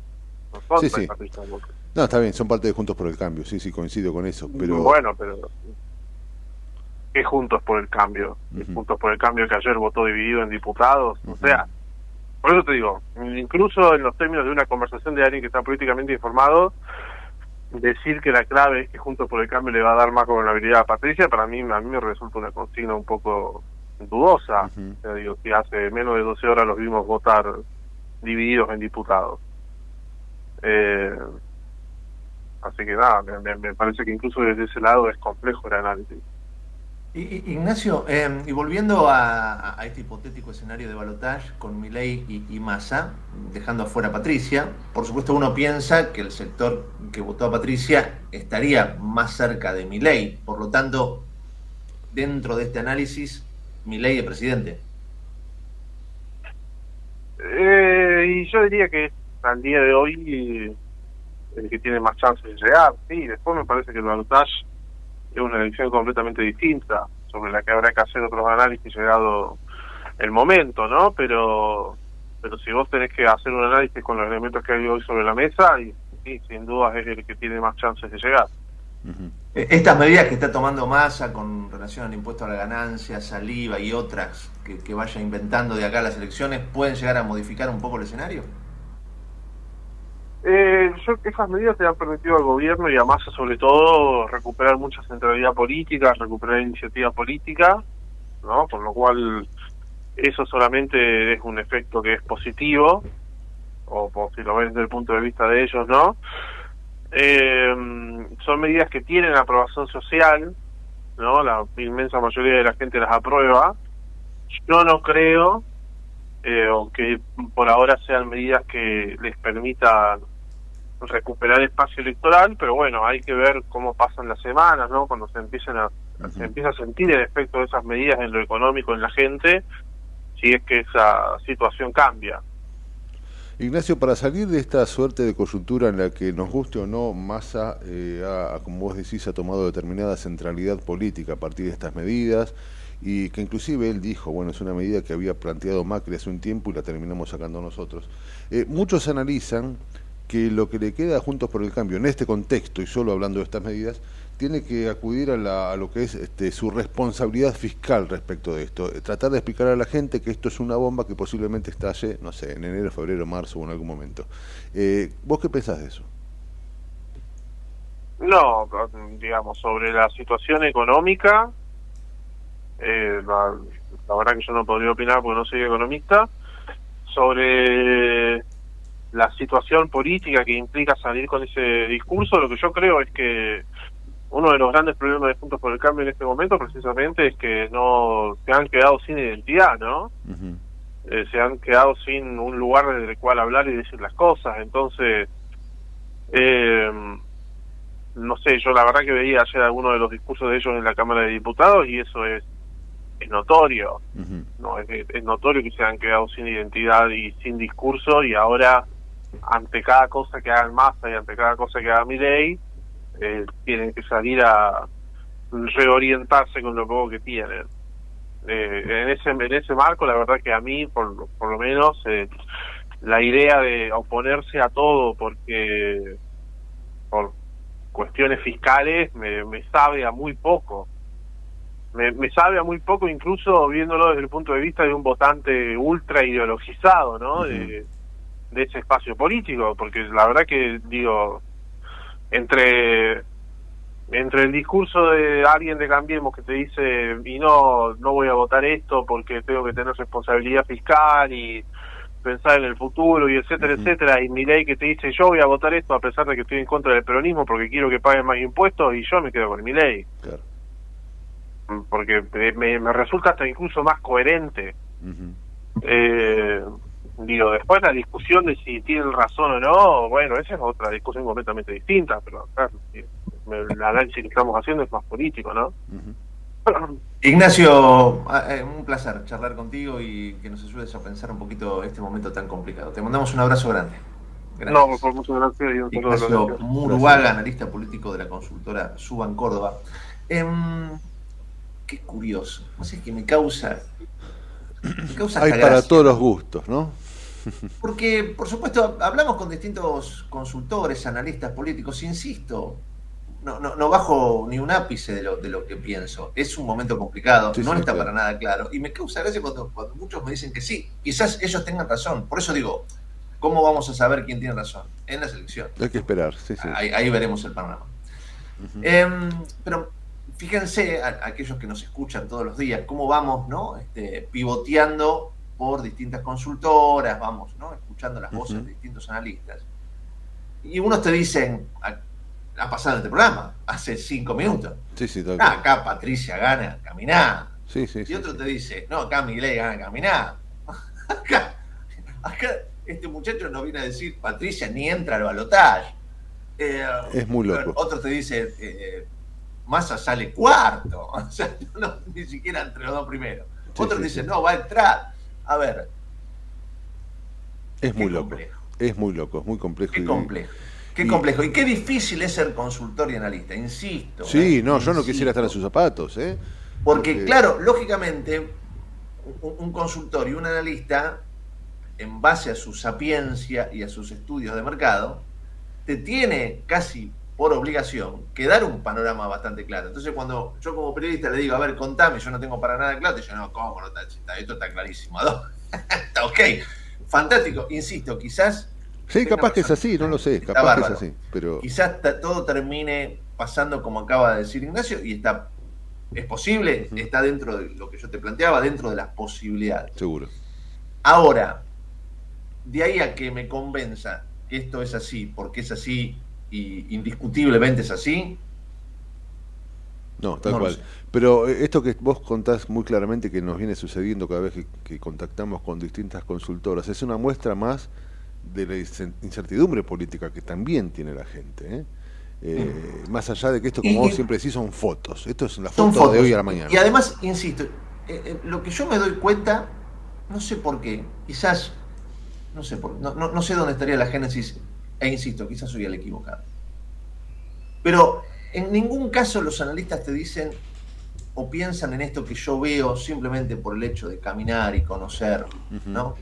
no son sí, Patricia Bullrich. No, está bien, son parte de Juntos por el Cambio, sí, sí, coincido con eso, pero... Bueno, pero que Juntos por el Cambio. Juntos por el Cambio que ayer votó dividido en diputados. O sea, por eso te digo, incluso en los términos de una conversación de alguien que está políticamente informado, decir que la clave es que Juntos por el Cambio le va a dar más gobernabilidad a Patricia, para mí, a mí me resulta una consigna un poco dudosa. digo, que hace menos de 12 horas los vimos votar divididos en diputados. Eh, así que nada, me, me parece que incluso desde ese lado es complejo el análisis. Ignacio, em, y volviendo a, este hipotético escenario de balotaje con Milei y, y, Massa, dejando afuera a Patricia, por supuesto uno piensa que el sector que votó a Patricia estaría más cerca de Milei, por lo tanto, dentro de este análisis, Milei es presidente. Eh, y yo diría que al día de hoy el que tiene más chances de llegar, sí, después me parece que el balotaje es una elección completamente distinta, sobre la que habrá que hacer otros análisis llegado el momento, ¿no? Pero pero si vos tenés que hacer un análisis con los elementos que hay hoy sobre la mesa, y, sin duda es el que tiene más chances de llegar. E, estas medidas que está tomando Massa con relación al impuesto a la ganancia, saliva y otras que vaya inventando de acá las elecciones, ¿pueden llegar a modificar un poco el escenario? Eh, esas medidas te han permitido al gobierno y a Massa sobre todo recuperar mucha centralidad política, recuperar iniciativa política, ¿no? Por lo cual eso solamente es un efecto que es positivo, o por si lo ven desde el punto de vista de ellos, ¿no? Eh, son medidas que tienen aprobación social, ¿no? La inmensa mayoría de la gente las aprueba. Yo no creo, eh, que por ahora sean medidas que les permitan recuperar espacio electoral, pero bueno, hay que ver cómo pasan las semanas, ¿no? Cuando se empiecen a se empieza a sentir el efecto de esas medidas en lo económico en la gente, si es que esa situación cambia. Ignacio, para salir de esta suerte de coyuntura en la que nos guste o no, Massa, eh, como vos decís, ha tomado determinada centralidad política a partir de estas medidas y que inclusive él dijo, bueno, es una medida que había planteado Macri hace un tiempo y la terminamos sacando nosotros. Eh, muchos analizan que lo que le queda Juntos por el Cambio en este contexto, y solo hablando de estas medidas, tiene que acudir a, lo que es este, su responsabilidad fiscal respecto de esto. Eh, tratar de explicar a la gente que esto es una bomba que posiblemente estalle, no sé, en enero, febrero, marzo o en algún momento. Eh, ¿Vos qué pensás de eso? No, digamos, sobre la situación económica, eh, la, la verdad que yo no podría opinar porque no soy economista. Sobre la situación política que implica salir con ese discurso, lo que yo creo es que uno de los grandes problemas de Juntos por el Cambio en este momento precisamente es que no se han quedado sin identidad, ¿no? Eh, se han quedado sin un lugar desde el cual hablar y decir las cosas. Entonces, eh, no sé, yo la verdad que veía ayer algunos de los discursos de ellos en la Cámara de Diputados y eso es, es notorio. no es, es, notorio que se han quedado sin identidad y sin discurso y ahora ante cada cosa que hagan Massa y ante cada cosa que haga Milei eh, tienen que salir a reorientarse con lo poco que tienen. Eh, en ese en ese marco, la verdad que a mí, por, por lo menos, eh, la idea de oponerse a todo porque por cuestiones fiscales me, me sabe a muy poco. Me, me, sabe a muy poco, incluso viéndolo desde el punto de vista de un votante ultra ideologizado, ¿no? de, de ese espacio político, porque la verdad que, digo, entre entre el discurso de alguien de Cambiemos que te dice y no no voy a votar esto porque tengo que tener responsabilidad fiscal y pensar en el futuro y etcétera etcétera y mi ley que te dice yo voy a votar esto a pesar de que estoy en contra del peronismo porque quiero que paguen más impuestos y yo me quedo con mi ley. Porque me, me, resulta hasta incluso más coherente. Eh, Digo, después la discusión de si tienen razón o no, bueno, esa es otra discusión completamente distinta, pero el análisis que estamos haciendo es más político, ¿no? Ignacio, ah, eh, un placer charlar contigo y que nos ayudes a pensar un poquito este momento tan complicado. Te mandamos un abrazo grande. No, por muchas gracias. Y Ignacio Muruaga, analista político de la consultora Suban Córdoba. Em, qué curioso. No sé, que me causa. Me causa Hay para todos los gustos, ¿no? Porque, por supuesto, hablamos con distintos consultores, analistas políticos, insisto, no, no, no bajo ni un ápice de lo, de lo que pienso. Es un momento complicado, no está para nada claro. Y me causa gracia cuando, cuando muchos me dicen que sí, quizás ellos tengan razón. Por eso digo, ¿cómo vamos a saber quién tiene razón? En la selección. Hay que esperar, sí, sí. Ahí, veremos el panorama. Em, pero fíjense, aquellos que nos escuchan todos los días, cómo vamos ¿no? este, pivoteando por distintas consultoras, vamos, ¿no? Escuchando las voces de distintos analistas. Y unos te dicen, ah, ha pasado este programa, hace cinco minutos. Sí, sí, ah, acá Patricia gana caminar. Sí, sí, y otro te dice, no, acá Milei gana caminar. [laughs] acá, acá este muchacho no viene a decir, Patricia ni entra al balotaje. Eh, es muy loco. Otro te dice, eh, Massa sale cuarto. [laughs] O sea, ni siquiera entre los dos primeros. Otro dice, no, va a entrar. A ver. Es muy loco. Es muy loco, es muy complejo. Qué complejo. Qué complejo. Y qué difícil es ser consultor y analista, insisto. Sí, ¿eh? no, yo no quisiera estar en sus zapatos, ¿eh? Porque, claro, lógicamente, un, consultor y un analista, en base a su sapiencia y a sus estudios de mercado, te tiene casi por obligación que dar un panorama bastante claro. Entonces, cuando yo como periodista le digo, a ver, contame, yo no tengo para nada claro, te digo, no, ¿cómo no está? Esto está clarísimo. está [laughs] ok, fantástico. Insisto, quizás. Sí, capaz que es así, no lo sé, capaz que es así. Pero... Quizás todo termine pasando como acaba de decir Ignacio y está. Es posible, está dentro de lo que yo te planteaba, dentro de las posibilidades. Seguro. Ahora, de ahí a que me convenza que esto es así, porque es así y indiscutiblemente es así. No, tal cual. Pero eh, esto que vos contás muy claramente que nos viene sucediendo cada vez que, contactamos con distintas consultoras, es una muestra más de la incertidumbre política que también tiene la gente. ¿eh? Eh, mm. Más allá de que esto, como vos siempre decís, son fotos. Esto es la foto de hoy a la mañana. Y además, insisto, lo que yo me doy cuenta, no sé por qué, quizás, no sé, por, no, no sé dónde estaría la génesis e insisto, quizás soy el equivocado. Pero en ningún caso los analistas te dicen o piensan en esto que yo veo simplemente por el hecho de caminar y conocer, ¿no?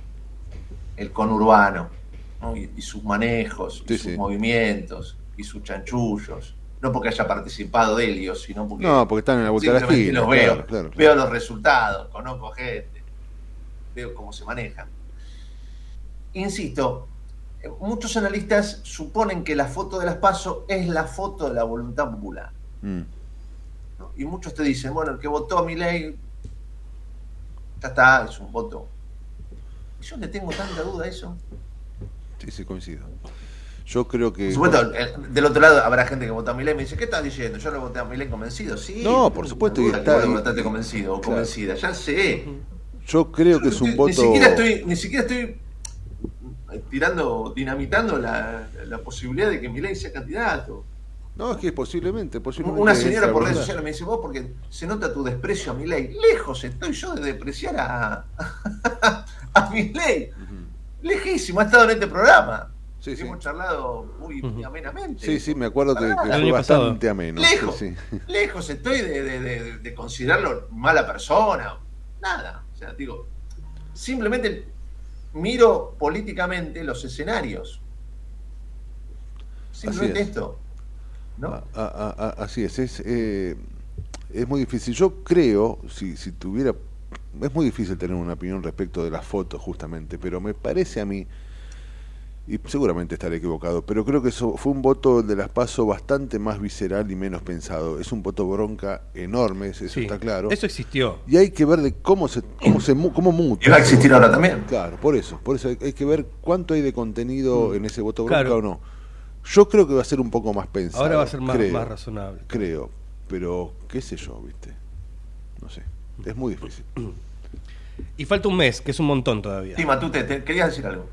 El conurbano, y, sus manejos, y sus movimientos, y sus chanchullos. No porque haya participado de ellos, sino porque. No, porque están en la vuelta de la esquina. Los veo, veo los resultados, conozco gente, veo cómo se manejan. Insisto, muchos analistas suponen que la foto de las PASO es la foto de la voluntad popular. Mm. Y muchos te dicen, bueno, el que votó a mi ley, ya está, es un voto. Y yo le tengo tanta duda a eso. Sí, sí, coincido. Yo creo que. Por supuesto, del otro lado habrá gente que votó a mi ley y me dice, ¿qué estás diciendo? Yo lo voté a mi ley convencido, sí. No, por supuesto. Y está, votaste convencido o convencida, ya sé. Yo creo que es un voto. Ni siquiera estoy, ni siquiera estoy tirando, dinamitando la, posibilidad de que Milei sea candidato. No, es que posiblemente, posiblemente. Una señora por redes sociales me dice, vos porque se nota tu desprecio a mi ley. Lejos estoy yo de despreciar a, [laughs] a mi ley. Lejísimo, ha estado en este programa. Sí, Hemos charlado muy, amenamente. Sí, sí, me acuerdo que, fue bastante ameno. Lejos, lejos estoy de, de, considerarlo mala persona. Nada. O sea, digo, simplemente miro políticamente los escenarios. Simplemente esto. ¿no? así es, es, eh, es muy difícil. Yo creo, si, si tuviera... Es muy difícil tener una opinión respecto de las fotos, justamente, pero me parece a mí y seguramente estaré equivocado, pero creo que eso fue un voto de las PASO bastante más visceral y menos pensado. Es un voto bronca enorme, eso está claro. Eso existió. Y hay que ver de cómo se cómo se cómo muta. Y va a existir ahora también. Claro, por eso, por eso hay, que ver cuánto hay de contenido mm. en ese voto bronca o no. Yo creo que va a ser un poco más pensado. Ahora va a ser más, más razonable. Creo, pero qué sé yo, ¿viste? No sé, es muy difícil. Y falta un mes, que es un montón todavía. Sí, Matute, te querías decir algo.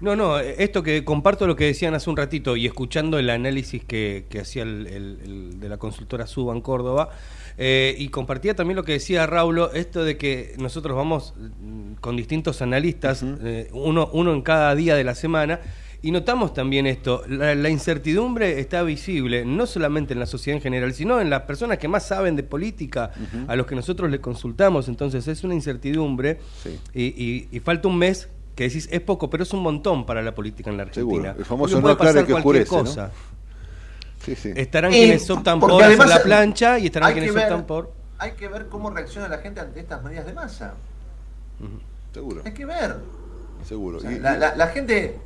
No, no, esto que comparto lo que decían hace un ratito y escuchando el análisis que, hacía el, de la consultora Suba en Córdoba, eh, y compartía también lo que decía Raulo, esto de que nosotros vamos mm, con distintos analistas, eh, uno, uno en cada día de la semana, y notamos también esto, la, incertidumbre está visible, no solamente en la sociedad en general, sino en las personas que más saben de política, a los que nosotros le consultamos, entonces es una incertidumbre y, y falta un mes que decís es poco, pero es un montón para la política en la Argentina. El famoso no aclare que oscurece, cosa. Sí, sí. Estarán quienes optan por hacer la plancha y estarán quienes optan por... Hay que ver cómo reacciona la gente ante estas medidas de masa. Seguro. Hay que ver. Seguro. la, gente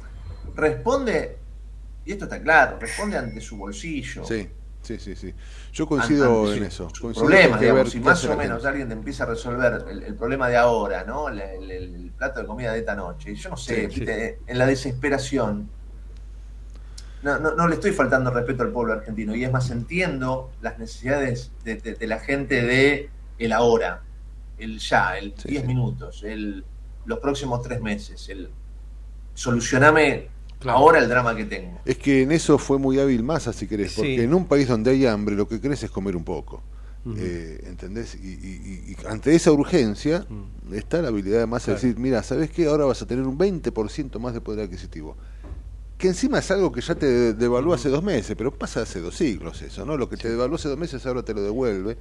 responde, y esto está claro, responde ante su bolsillo. Sí. Sí, sí, sí. Yo coincido en eso. problema, digamos, si más o menos alguien te empieza a resolver el, problema de ahora, ¿no? El, plato de comida de esta noche. Yo no sé, en la desesperación. No, no, no, le estoy faltando respeto al pueblo argentino. Y es más, entiendo las necesidades de, la gente de el ahora, el ya, el 10 minutos, el, los próximos tres meses, el solucioname Ahora el drama que tengo. Es que en eso fue muy hábil Massa, si querés, porque en un país donde hay hambre lo que querés es comer un poco. Eh, ¿Entendés? Y, ante esa urgencia está la habilidad de Massa de decir, mira, ¿sabes qué? Ahora vas a tener un 20% más de poder adquisitivo. Que encima es algo que ya te devaluó hace dos meses, pero pasa hace dos siglos eso, ¿no? Lo que te devaluó hace dos meses ahora te lo devuelve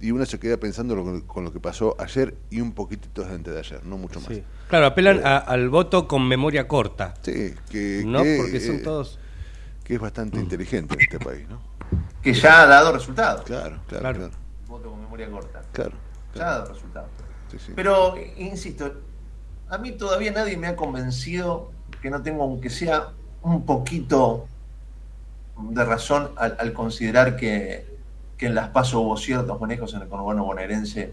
y uno se queda pensando con lo que pasó ayer y un poquitito antes de ayer, no mucho más. Claro, apelan al voto con memoria corta. Sí, que, ¿no? Porque son todos... Que es bastante inteligente en este país, ¿no? Que ya ha dado resultados. Claro, claro, claro. Voto con memoria corta. Claro. Ya ha dado resultados. Pero, insisto, a mí todavía nadie me ha convencido que no tengo, aunque sea un poquito de razón al considerar que que en Las Paso hubo ciertos manejos en el conurbano bonaerense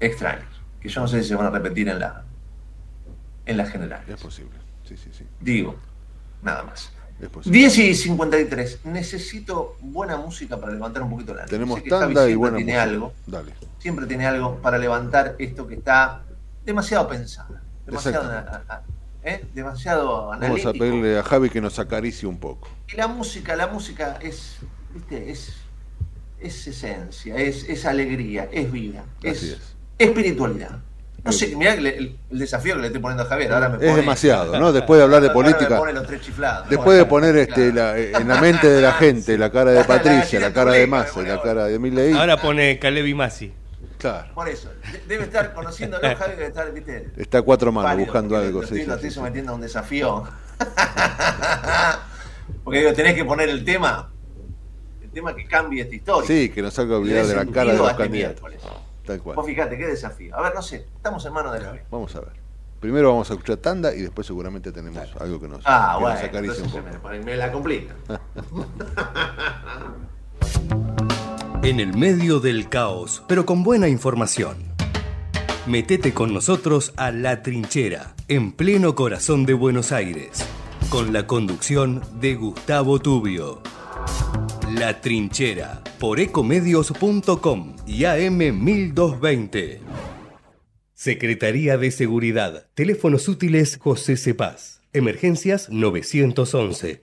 extraños, que yo no sé si se van a repetir en la en la general. Es posible, sí, sí, sí. Digo, nada más. 10 y 53. Necesito buena música para levantar un poquito la Tenemos tanda y buena tiene algo. Dale. Siempre tiene algo para levantar esto que está demasiado pensado. Demasiado, ¿eh? demasiado analítico. Vamos a pedirle a Javi que nos acaricie un poco. Y la música, la música es, ¿viste? es es esencia, es, es alegría, es vida, es, espiritualidad. No sé, mirá el, desafío que le estoy poniendo a Javier. Ahora me es demasiado, ¿no? Después de hablar de [laughs] política. después de poner este, en la mente de la [laughs] gente la cara de [laughs] Patricia, la cara de Massa, la cara de Milei. Ahora pone Caleb y Masi. Claro. Por eso, debe estar conociendo a Javier, debe estar, ¿viste? Está cuatro manos buscando algo. sí, lo estoy sometiendo a un desafío. Porque digo, tenés que poner el tema tema que cambie esta historia. Sí, que nos haga olvidar de la cara de los este candidatos. Tal cual. Vos fíjate, qué desafío. A ver, no sé, estamos en manos de la Vamos a ver. Primero vamos a escuchar tanda y después seguramente tenemos algo que nos, ah, bueno, Me, me la complica. [laughs] en el medio del caos, pero con buena información. Metete con nosotros a La Trinchera, en pleno corazón de Buenos Aires, con la conducción de Gustavo Tubio. La Trinchera por ecomedios.com y AM1220. Secretaría de Seguridad. Teléfonos útiles José Cepaz. Emergencias 911.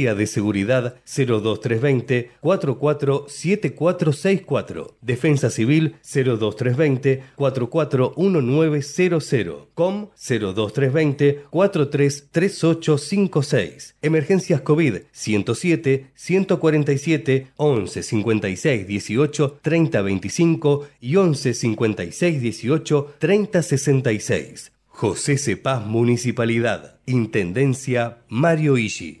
de Seguridad 02320 447464. Defensa Civil 02320 441900. COM 02320 433856. Emergencias COVID 107 147 11 56 18 30 25 y 11 56 18 30 66. José Cepaz Municipalidad. Intendencia Mario Ishi.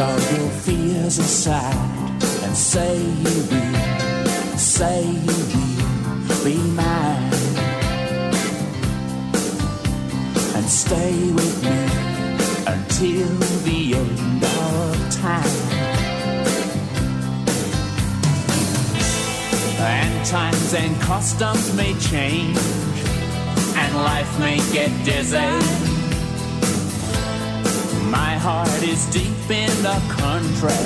All your fears aside and say you will, say you will be mine and stay with me until the end of time. And times and customs may change and life may get dizzy my heart is deep in the country,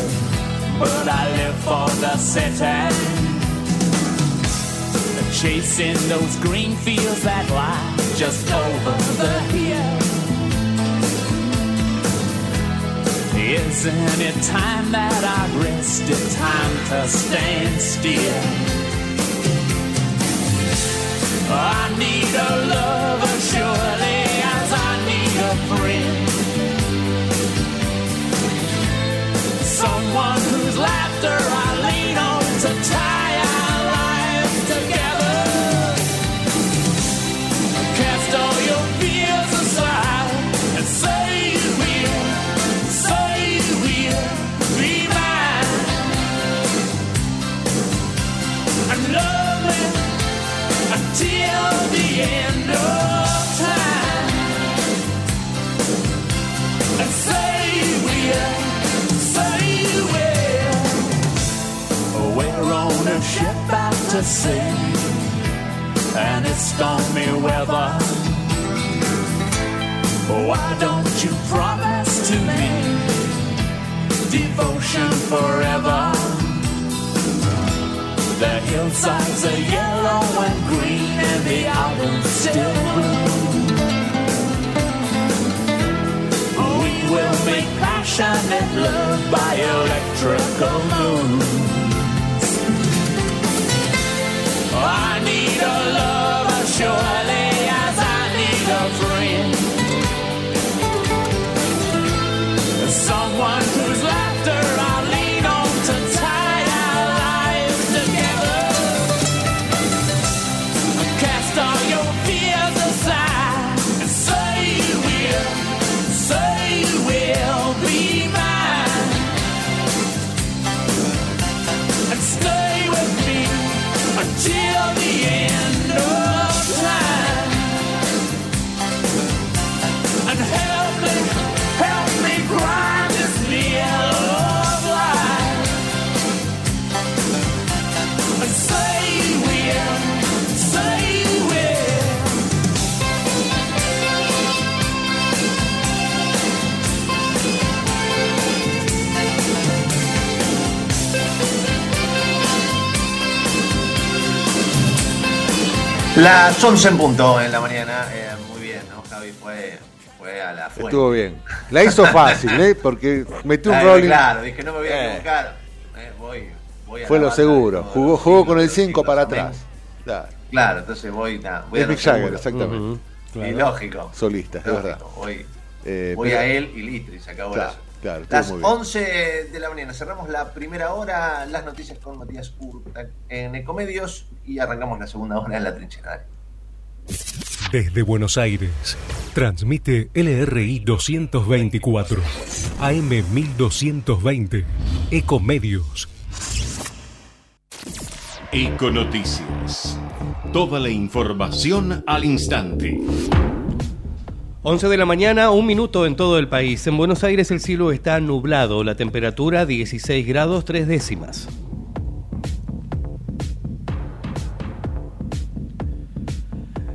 but I live for the city. Chasing those green fields that lie just over the hill. Isn't it time that I rested? Time to stand still. I need a lover, surely as I need a friend. Ship out to sea, and it's stormy weather. Why don't you promise to me devotion forever? The hillsides are yellow and green, and the autumn still blue. We will make passionate love by electrical moon. I need a lover surely as I need a friend. Las 11 en punto en la mañana. Eh, muy bien, ¿no? Javi fue, fue a la fuente. Estuvo bien. La hizo fácil, ¿eh? Porque metió un rolling. Claro, dije, no me voy a Eh. equivocar. Eh, voy, voy a Fue lo seguro. Jugó, jugó con el 5 para atrás. Claro. Claro, entonces voy, voy Es a Mick Jagger, exactamente. Claro. Y lógico. Solista, es Lógico, verdad. Voy, Eh, voy pero- a él y listo, y se acabó Claro, la- claro, Las muy bien. 11 de la mañana, cerramos la primera hora, las noticias con Matías Urta en Ecomedios y arrancamos la segunda hora en la trinchera. Desde Buenos Aires, transmite LRI 224, AM 1220, Ecomedios. Econoticias. Toda la información al instante. 11 de la mañana, un minuto en todo el país. En Buenos Aires el cielo está nublado, la temperatura 16 grados 3 décimas.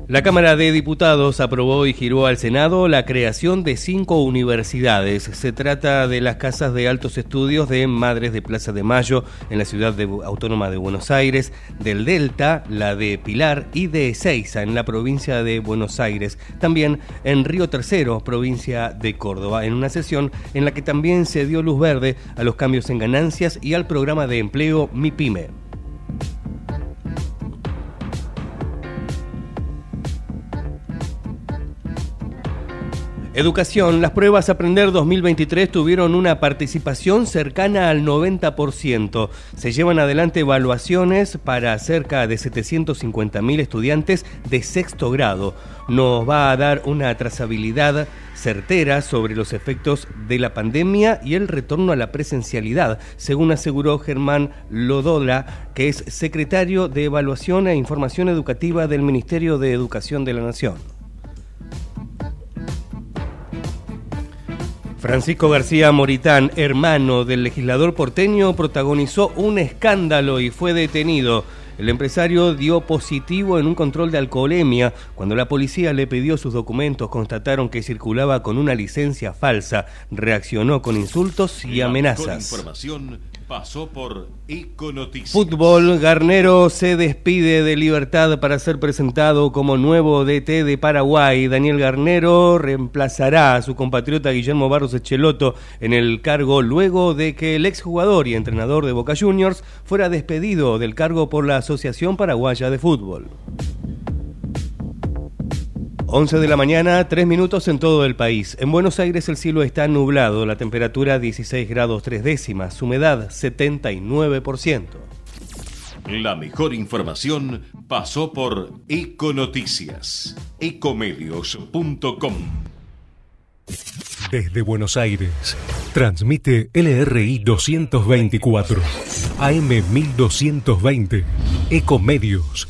La Cámara de Diputados aprobó y giró al Senado la creación de cinco universidades. Se trata de las casas de altos estudios de Madres de Plaza de Mayo en la ciudad autónoma de Buenos Aires, del Delta, la de Pilar y de Ezeiza en la provincia de Buenos Aires. También en Río Tercero, provincia de Córdoba, en una sesión en la que también se dio luz verde a los cambios en ganancias y al programa de empleo MIPYME. Educación. Las pruebas Aprender 2023 tuvieron una participación cercana al 90%. Se llevan adelante evaluaciones para cerca de 750.000 estudiantes de sexto grado. Nos va a dar una trazabilidad certera sobre los efectos de la pandemia y el retorno a la presencialidad, según aseguró Germán Lodola, que es secretario de Evaluación e Información Educativa del Ministerio de Educación de la Nación. Francisco García Moritán, hermano del legislador porteño, protagonizó un escándalo y fue detenido. El empresario dio positivo en un control de alcoholemia. Cuando la policía le pidió sus documentos, constataron que circulaba con una licencia falsa. Reaccionó con insultos y amenazas. información pasó por Econoticias. Fútbol, Garnero se despide de Libertad para ser presentado como nuevo DT de Paraguay. Daniel Garnero reemplazará a su compatriota Guillermo Barros Echeloto en el cargo luego de que el exjugador y entrenador de Boca Juniors fuera despedido del cargo por la Asociación Paraguaya de Fútbol. 11 de la mañana, 3 minutos en todo el país. En Buenos Aires el cielo está nublado, la temperatura 16 grados 3 décimas, humedad 79%. La mejor información pasó por Econoticias. Ecomedios.com. Desde Buenos Aires, transmite LRI 224, AM 1220, Ecomedios.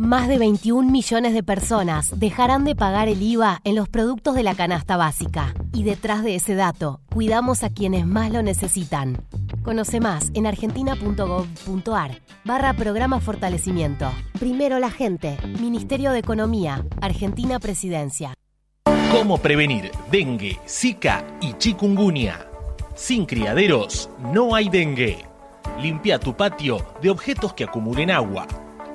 Más de 21 millones de personas dejarán de pagar el IVA en los productos de la canasta básica. Y detrás de ese dato, cuidamos a quienes más lo necesitan. Conoce más en argentina.gov.ar barra programa fortalecimiento. Primero la gente. Ministerio de Economía. Argentina Presidencia. ¿Cómo prevenir dengue, zika y chikungunya? Sin criaderos no hay dengue. Limpia tu patio de objetos que acumulen agua.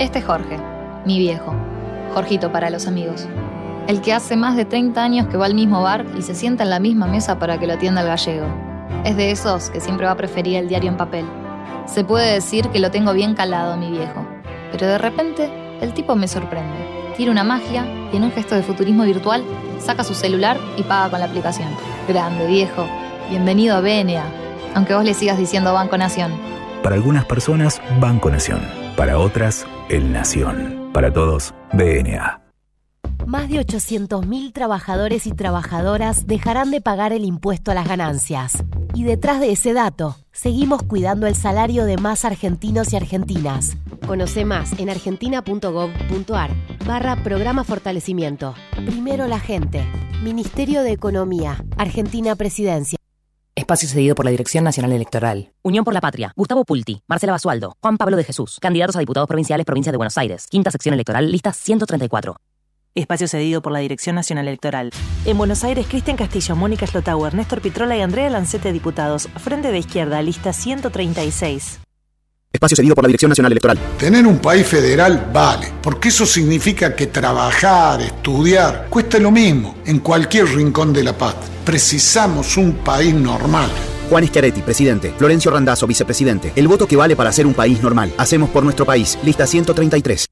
Este es Jorge, mi viejo. Jorgito para los amigos. El que hace más de 30 años que va al mismo bar y se sienta en la misma mesa para que lo atienda el gallego. Es de esos que siempre va a preferir el diario en papel. Se puede decir que lo tengo bien calado, mi viejo. Pero de repente, el tipo me sorprende. Tira una magia y en un gesto de futurismo virtual saca su celular y paga con la aplicación. Grande, viejo. Bienvenido a BNA. Aunque vos le sigas diciendo Banco Nación. Para algunas personas, Banco Nación. Para otras, El Nación. Para todos, BNA. Más de 800.000 trabajadores y trabajadoras dejarán de pagar el impuesto a las ganancias. Y detrás de ese dato, seguimos cuidando el salario de más argentinos y argentinas. Conoce más en argentina.gov.ar barra programa fortalecimiento. Primero la gente. Ministerio de Economía. Argentina Presidencia. Espacio cedido por la Dirección Nacional Electoral. Unión por la Patria. Gustavo Pulti. Marcela Basualdo. Juan Pablo de Jesús. Candidatos a diputados provinciales, Provincia de Buenos Aires. Quinta sección electoral, lista 134. Espacio cedido por la Dirección Nacional Electoral. En Buenos Aires, Cristian Castillo, Mónica Schlotauer, Néstor Pitrola y Andrea Lancete, diputados. Frente de Izquierda, lista 136. Espacio cedido por la Dirección Nacional Electoral. Tener un país federal vale, porque eso significa que trabajar, estudiar, cuesta lo mismo en cualquier rincón de la paz. Precisamos un país normal. Juan Schiaretti, presidente. Florencio Randazzo, vicepresidente. El voto que vale para ser un país normal. Hacemos por nuestro país. Lista 133.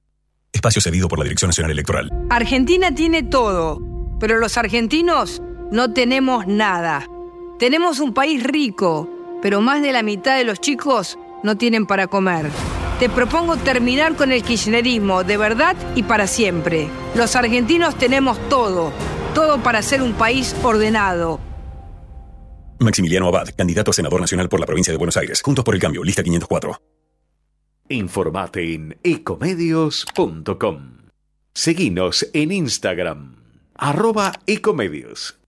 Espacio cedido por la Dirección Nacional Electoral. Argentina tiene todo, pero los argentinos no tenemos nada. Tenemos un país rico, pero más de la mitad de los chicos no tienen para comer. Te propongo terminar con el kirchnerismo de verdad y para siempre. Los argentinos tenemos todo, todo para ser un país ordenado. Maximiliano Abad, candidato a senador nacional por la provincia de Buenos Aires. Juntos por el cambio, lista 504. Informate en ecomedios.com. Seguinos en Instagram, arroba ecomedios.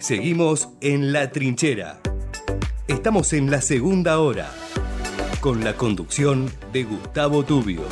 Seguimos en La Trinchera. Estamos en la segunda hora, con la conducción de Gustavo Tubio.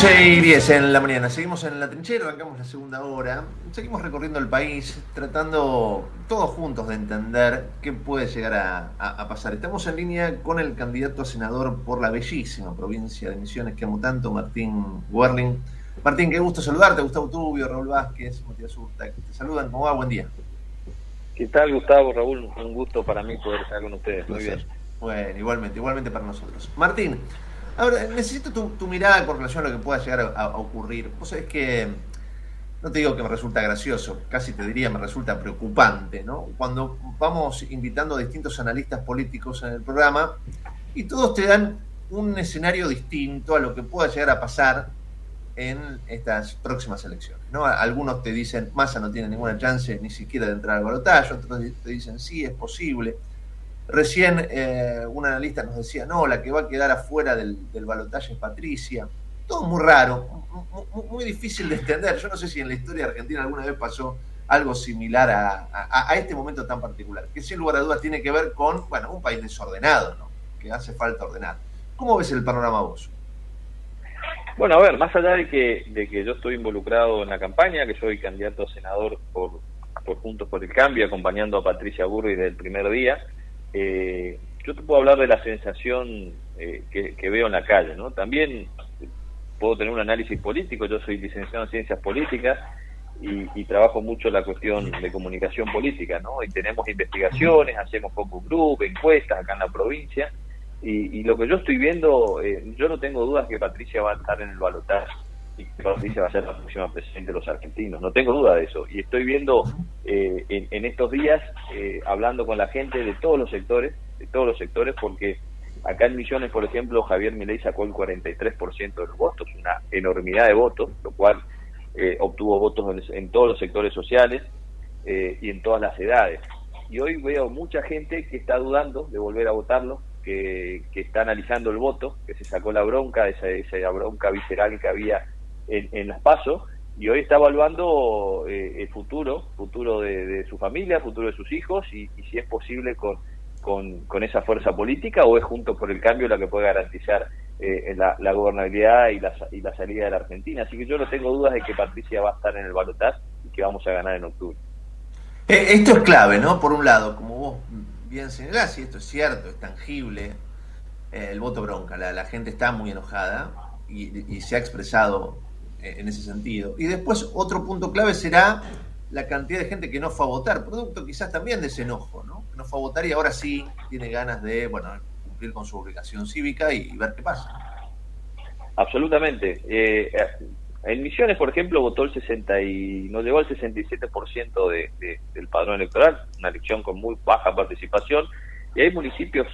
11 y 10 en la mañana, seguimos en la trinchera, arrancamos la segunda hora, seguimos recorriendo el país, tratando todos juntos de entender qué puede llegar a, a- a pasar. Estamos en línea con el candidato a senador por la bellísima provincia de Misiones que amo tanto, Martín Werling. Martín, qué gusto saludarte, Gustavo Tubio, Raúl Vázquez, Matías Urta, que te saludan, ¿cómo va? Buen día. ¿Qué tal, Gustavo, Raúl? Un gusto para mí poder estar con ustedes. Muy bien. Bueno, igualmente, igualmente para nosotros. Martín, ahora necesito tu, tu mirada con relación a lo que pueda llegar a, ocurrir. Vos sabés que, no te digo que me resulta gracioso, casi te diría me resulta preocupante, ¿no? Cuando vamos invitando a distintos analistas políticos en el programa y todos te dan un escenario distinto a lo que pueda llegar a pasar en estas próximas elecciones. ¿no? Algunos te dicen, Massa no tiene ninguna chance ni siquiera de entrar al balotaje, otros te dicen, sí, es posible. Recién eh, un analista nos decía, no, la que va a quedar afuera del, del balotaje es Patricia. Todo muy raro, mu- mu- muy, difícil de entender. Yo no sé si en la historia Argentina alguna vez pasó algo similar a, a- a este momento tan particular, que sin lugar a dudas tiene que ver con, bueno, un país desordenado, ¿no? que hace falta ordenar. ¿Cómo ves el panorama vos? Bueno, a ver, más allá de que, de que yo estoy involucrado en la campaña, que soy candidato a senador por, por Juntos por el Cambio, acompañando a Patricia Burri desde el primer día, eh, yo te puedo hablar de la sensación eh, que, que veo en la calle, ¿no? También puedo tener un análisis político, yo soy licenciado en Ciencias Políticas y, y trabajo mucho la cuestión de comunicación política, ¿no? Y tenemos investigaciones, hacemos focus group, encuestas acá en la provincia, y, y lo que yo estoy viendo, eh, yo no tengo dudas que Patricia va a estar en el balotaje y que Patricia va a ser la próxima presidente de los argentinos. No tengo duda de eso. Y estoy viendo eh, en, estos días, eh, hablando con la gente de todos los sectores, de todos los sectores, porque acá en Misiones, por ejemplo, Javier Milei sacó el 43% de los votos, una enormidad de votos, lo cual eh, obtuvo votos en, en todos los sectores sociales eh, y en todas las edades. Y hoy veo mucha gente que está dudando de volver a votarlo, que, que está analizando el voto, que se sacó la bronca, esa, esa bronca visceral que había en, en las pasos, y hoy está evaluando eh, el futuro, futuro de, su familia, futuro de sus hijos, y, si es posible con, con, esa fuerza política o es junto por el cambio la que puede garantizar eh, la, gobernabilidad y la, y la salida de la Argentina. Así que yo no tengo dudas de que Patricia va a estar en el balotaje y que vamos a ganar en octubre. Eh, Esto es clave, ¿no? Por un lado, como vos bien señalás, y esto es cierto, es tangible, eh, el voto bronca, la, gente está muy enojada y, se ha expresado en ese sentido. Y después otro punto clave será la cantidad de gente que no fue a votar, producto quizás también de ese enojo, ¿no? Que no fue a votar y ahora sí tiene ganas de, bueno, cumplir con su obligación cívica y, ver qué pasa. Absolutamente. Eh, en Misiones, por ejemplo, votó el 60 y no llegó al 67% de, de, del padrón electoral, una elección con muy baja participación. Y hay municipios,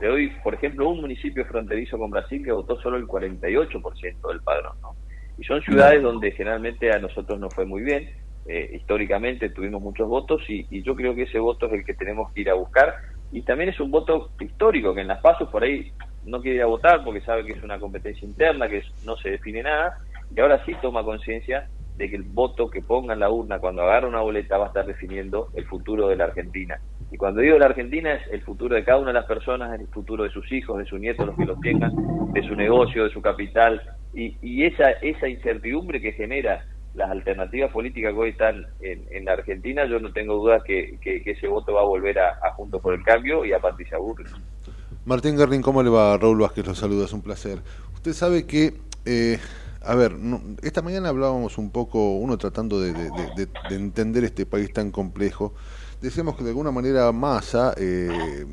te doy, por ejemplo, un municipio fronterizo con Brasil que votó solo el 48% del padrón. ¿no? Y son ciudades donde generalmente a nosotros nos fue muy bien. Eh, históricamente tuvimos muchos votos y, yo creo que ese voto es el que tenemos que ir a buscar. Y también es un voto histórico, que en las pasos por ahí no quiere ir a votar porque sabe que es una competencia interna, que no se define nada, y ahora sí toma conciencia de que el voto que ponga en la urna cuando agarra una boleta va a estar definiendo el futuro de la Argentina. Y cuando digo la Argentina es el futuro de cada una de las personas, el futuro de sus hijos, de sus nietos, los que los tengan, de su negocio, de su capital, y, y esa, esa incertidumbre que genera las alternativas políticas que hoy están en, en la Argentina, yo no tengo dudas que, que- ese voto va a volver a, a Juntos por el Cambio y a Patricia Burri. Martín Garrin, ¿cómo le va? Raúl Vázquez los saluda, es un placer. Usted sabe que, eh, a ver, no- esta mañana hablábamos un poco, uno tratando de entender este país tan complejo, decíamos que de alguna manera Massa eh,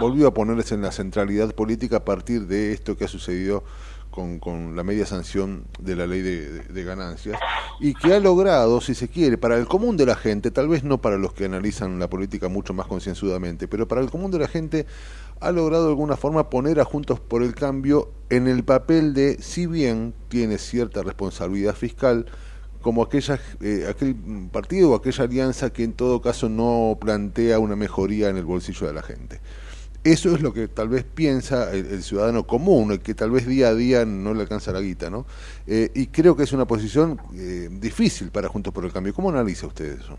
volvió a ponerse en la centralidad política a partir de esto que ha sucedido con, con la media sanción de la ley de, ganancias y que ha logrado, si se quiere, para el común de la gente, tal vez no para los que analizan la política mucho más concienzudamente, pero para el común de la gente ha logrado de alguna forma poner a Juntos por el Cambio en el papel de, si bien tiene cierta responsabilidad fiscal, como aquella, eh, aquel partido o aquella alianza que en todo caso no plantea una mejoría en el bolsillo de la gente. Eso es lo que tal vez piensa el, ciudadano común, el que tal vez día a día no le alcanza la guita, ¿no? Eh, y creo que es una posición eh, difícil para Juntos por el Cambio. ¿Cómo analiza usted eso?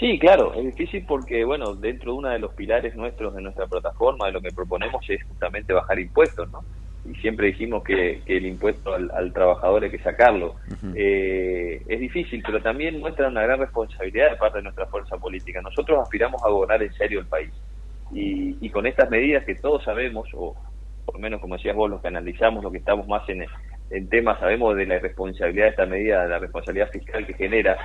Sí, claro, es difícil porque, bueno, dentro de uno de los pilares nuestros de nuestra plataforma, de lo que proponemos es justamente bajar impuestos, ¿no? Y siempre dijimos que, el impuesto al, trabajador hay que sacarlo. Eh, es difícil, pero también muestra una gran responsabilidad de parte de nuestra fuerza política. Nosotros aspiramos a gobernar en serio el país. Y, y con estas medidas que todos sabemos, o por lo menos como decías vos, los que analizamos, los que estamos más en, en temas, sabemos de la responsabilidad de esta medida, de la responsabilidad fiscal que genera,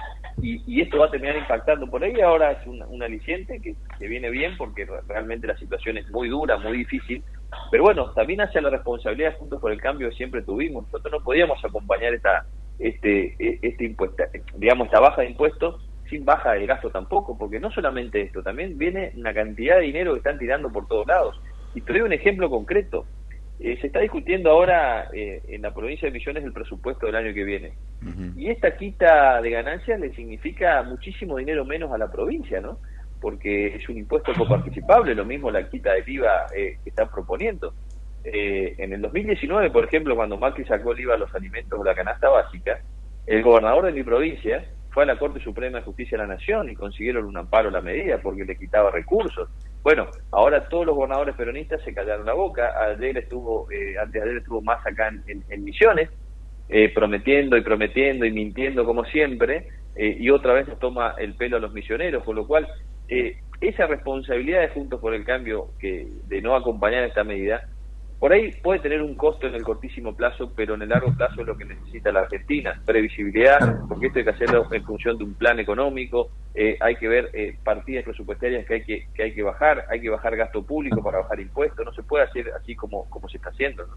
y, esto va a terminar impactando por ahí. Ahora es un, aliciente que, viene bien porque realmente la situación es muy dura, muy difícil, pero bueno, también hacia la responsabilidad juntos por el cambio que siempre tuvimos. Nosotros no podíamos acompañar esta este e, este impuesto, digamos, esta baja de impuestos sin baja de gasto tampoco, porque no solamente esto, también viene una cantidad de dinero que están tirando por todos lados. Y te doy un ejemplo concreto. Eh, se está discutiendo ahora eh, en la provincia de Misiones el presupuesto del año que viene. Y esta quita de ganancias le significa muchísimo dinero menos a la provincia, ¿no? Porque es un impuesto coparticipable, lo mismo la quita del IVA eh, que están proponiendo. en el 2019, por ejemplo, cuando Macri sacó el IVA a los alimentos de la canasta básica, el gobernador de mi provincia fue a la Corte Suprema de Justicia de la Nación y consiguieron un amparo a la medida porque le quitaba recursos. Bueno, ahora todos los gobernadores peronistas se callaron la boca. Ayer estuvo, eh, antes de ayer estuvo más acá en, Misiones, eh, prometiendo y prometiendo y mintiendo como siempre, eh, y otra vez toma el pelo a los misioneros, con lo cual esa responsabilidad de Juntos por el Cambio que de no acompañar esta medida por ahí puede tener un costo en el cortísimo plazo, pero en el largo plazo es lo que necesita la Argentina. Previsibilidad, porque esto hay que hacerlo en función de un plan económico, eh, hay que ver eh, partidas presupuestarias que hay que, que hay que bajar, hay que bajar gasto público para bajar impuestos, no se puede hacer así como, como se está haciendo.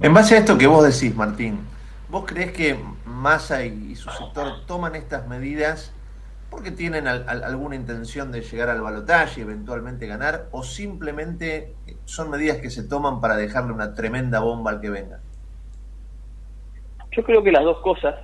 En base a esto que vos decís, Martín, ¿vos crees que Massa y su sector toman estas medidas porque tienen alguna intención de llegar al balotaje y eventualmente ganar, o simplemente son medidas que se toman para dejarle una tremenda bomba al que venga? Yo creo que las dos cosas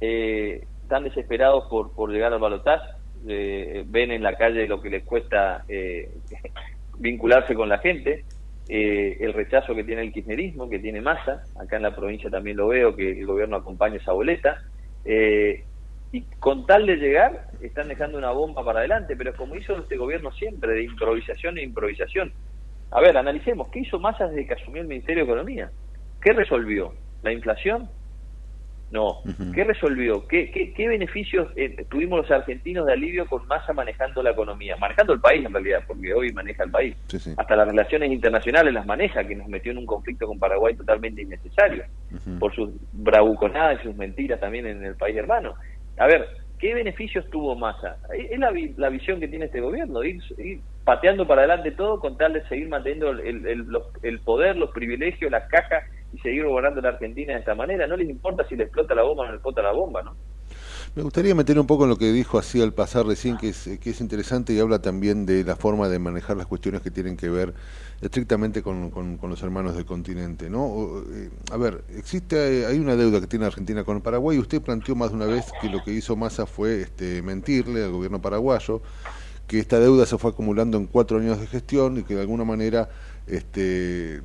eh, están desesperados por, por llegar al balotaje, eh, ven en la calle lo que les cuesta eh, [laughs] vincularse con la gente, el rechazo que tiene el kirchnerismo, que tiene masa, acá en la provincia también lo veo, que el gobierno acompaña esa boleta, y con tal de llegar están dejando una bomba para adelante, pero como hizo este gobierno siempre, de improvisación e improvisación. A ver, analicemos, ¿qué hizo Massa desde que asumió el Ministerio de Economía? ¿Qué resolvió? ¿La inflación? No. ¿Qué resolvió? ¿Qué, qué, beneficios eh, tuvimos los argentinos de alivio con Massa manejando la economía? Manejando el país en realidad, porque hoy maneja el país. Hasta las relaciones internacionales las maneja, que nos metió en un conflicto con Paraguay totalmente innecesario, por sus bravuconadas y sus mentiras también en el país hermano a ver, ¿qué beneficios tuvo Massa? Es la, la visión que tiene este gobierno, ir, pateando para adelante todo con tal de seguir manteniendo el, el, el, poder, los privilegios, las cajas y seguir gobernando la Argentina de esta manera. No les importa si le explota la bomba o no le explota la bomba, ¿no? Me gustaría meter un poco en lo que dijo así al pasar recién, que es, que es interesante y habla también de la forma de manejar las cuestiones que tienen que ver estrictamente con, los hermanos del continente. ¿no? Eh, a ver, existe hay una deuda que tiene Argentina con Paraguay. Usted planteó más de una vez que lo que hizo Massa fue este, mentirle al gobierno paraguayo, que esta deuda se fue acumulando en cuatro años de gestión y que de alguna manera este,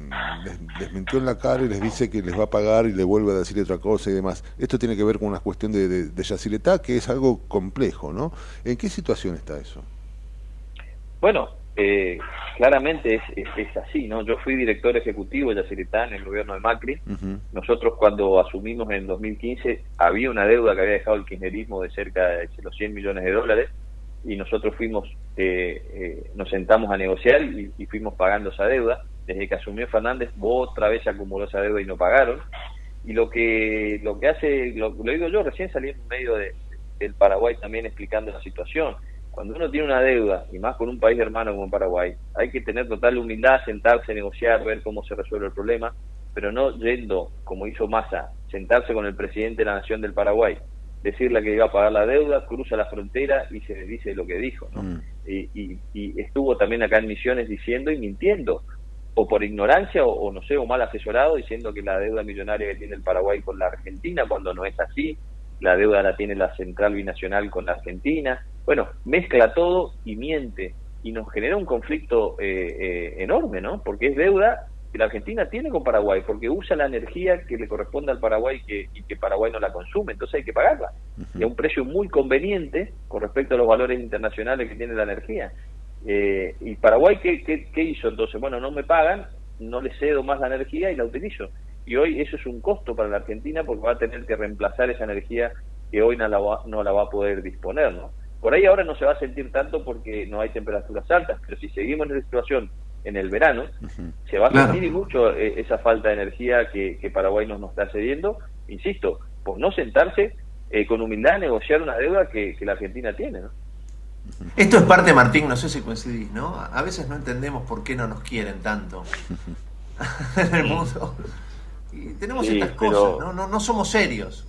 les, mintió en la cara y les dice que les va a pagar y le vuelve a decir otra cosa y demás. Esto tiene que ver con una cuestión de, de, que es algo complejo, ¿no? ¿En qué situación está eso? Bueno, eh, claramente es, es, así, ¿no? Yo fui director ejecutivo de Yacyretá en el gobierno de Macri. Nosotros cuando asumimos en 2015 había una deuda que había dejado el kirchnerismo de cerca de los 100 millones de dólares y nosotros fuimos, eh, eh, nos sentamos a negociar y, fuimos pagando esa deuda. Desde que asumió Fernández, otra vez acumuló esa deuda y no pagaron. Y lo que lo que hace, lo, digo yo, recién salí en medio de, del Paraguay también explicando la situación. Cuando uno tiene una deuda, y más con un país hermano como Paraguay, hay que tener total humildad, sentarse, negociar, ver cómo se resuelve el problema, pero no yendo, como hizo Massa, sentarse con el presidente de la Nación del Paraguay, decirle que iba a pagar la deuda, cruza la frontera y se dice lo que dijo. ¿no? Mm. Y, y, estuvo también acá en Misiones diciendo y mintiendo, o por ignorancia, o, no sé, o mal asesorado, diciendo que la deuda millonaria que tiene el Paraguay con la Argentina, cuando no es así, la deuda la tiene la central binacional con la Argentina. Bueno, mezcla todo y miente, y nos genera un conflicto eh, eh, enorme, ¿no? Porque es deuda que la Argentina tiene con Paraguay, porque usa la energía que le corresponde al Paraguay que, y que Paraguay no la consume, entonces hay que pagarla. Y a un precio muy conveniente con respecto a los valores internacionales que tiene la energía. Eh, ¿Y Paraguay ¿qué, qué, hizo entonces? Bueno, no me pagan, no le cedo más la energía y la utilizo. Y hoy eso es un costo para la Argentina porque va a tener que reemplazar esa energía que hoy no la va, no la va a poder disponer, ¿no? Por ahí ahora no se va a sentir tanto porque no hay temperaturas altas, pero si seguimos en esa situación en el verano, se va a sentir mucho eh, esa falta de energía que, Paraguay nos, nos está cediendo, insisto, por no sentarse eh, con humildad a negociar una deuda que, la Argentina tiene, ¿no? Esto es parte, Martín, no sé si coincidís, ¿no? A veces no entendemos por qué no nos quieren tanto [laughs] en el mundo. Y tenemos estas cosas, ¿no? ¿no? No somos serios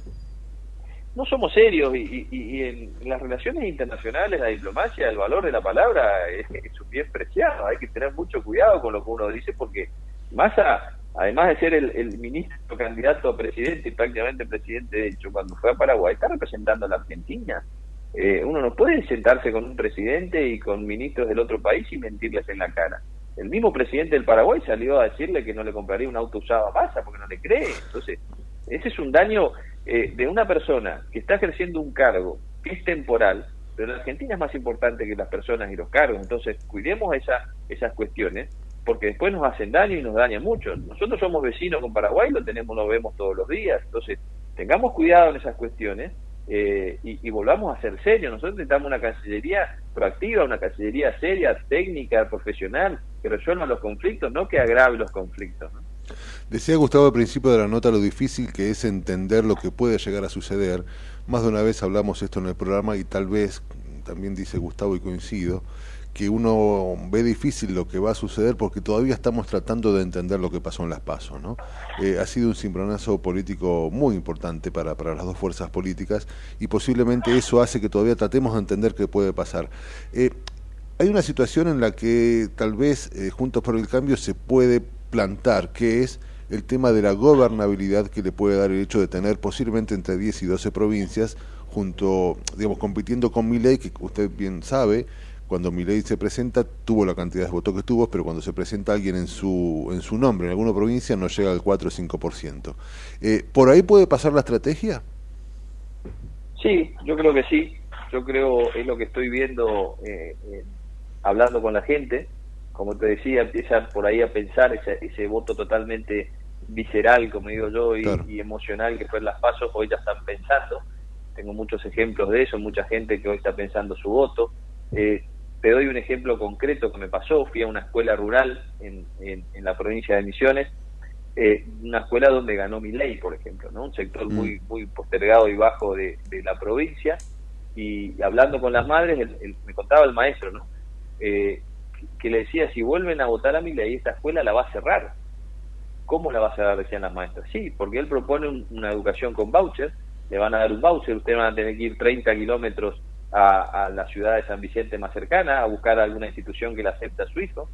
no somos serios y, en las relaciones internacionales, la diplomacia, el valor de la palabra es, es, bien preciado. Hay que tener mucho cuidado con lo que uno dice porque Massa, además de ser el, ministro candidato a presidente y prácticamente presidente de hecho, cuando fue a Paraguay, está representando a la Argentina. Eh, uno no puede sentarse con un presidente y con ministros del otro país y mentirles en la cara. El mismo presidente del Paraguay salió a decirle que no le compraría un auto usado a Massa porque no le cree. Entonces, ese es un daño eh, de una persona que está ejerciendo un cargo que es temporal, pero en Argentina es más importante que las personas y los cargos, entonces cuidemos esa, esas cuestiones porque después nos hacen daño y nos dañan mucho. Nosotros somos vecinos con Paraguay, lo tenemos, lo vemos todos los días, entonces tengamos cuidado en esas cuestiones eh, y, volvamos a ser serios. Nosotros necesitamos una cancillería proactiva, una cancillería seria, técnica, profesional, que resuelva los conflictos, no que agrave los conflictos. Decía Gustavo al principio de la nota lo difícil que es entender lo que puede llegar a suceder. Más de una vez hablamos esto en el programa y tal vez, también dice Gustavo y coincido, que uno ve difícil lo que va a suceder porque todavía estamos tratando de entender lo que pasó en las pasos. ¿no? Eh, ha sido un cimbronazo político muy importante para, para las dos fuerzas políticas y posiblemente eso hace que todavía tratemos de entender qué puede pasar. Eh, hay una situación en la que tal vez eh, Juntos por el Cambio se puede plantar, que es el tema de la gobernabilidad que le puede dar el hecho de tener posiblemente entre 10 y 12 provincias, junto, digamos, compitiendo con Milei, que usted bien sabe, cuando Milei se presenta tuvo la cantidad de votos que tuvo, pero cuando se presenta alguien en su, en su nombre en alguna provincia no llega al 4 o 5%. Eh, ¿Por ahí puede pasar la estrategia? Sí, yo creo que sí. Yo creo, es lo que estoy viendo eh, hablando con la gente, como te decía, empieza por ahí a pensar ese, ese voto totalmente visceral, como digo yo, y, emocional que fue en las pasos, hoy ya están pensando. Tengo muchos ejemplos de eso, mucha gente que hoy está pensando su voto. Eh, te doy un ejemplo concreto que me pasó, fui a una escuela rural en, en, la provincia de Misiones, eh, una escuela donde ganó mi ley, por ejemplo, ¿no? un sector mm. muy muy postergado y bajo de, la provincia, y hablando con las madres, me contaba el maestro, ¿no? Eh, que le decía, si vuelven a votar a ley esta escuela la va a cerrar. ¿Cómo la va a cerrar? Decían las maestras. Sí, porque él propone una educación con voucher, le van a dar un voucher, ustedes van a tener que ir 30 kilómetros a, la ciudad de San Vicente más cercana a buscar alguna institución que le acepte a su hijo.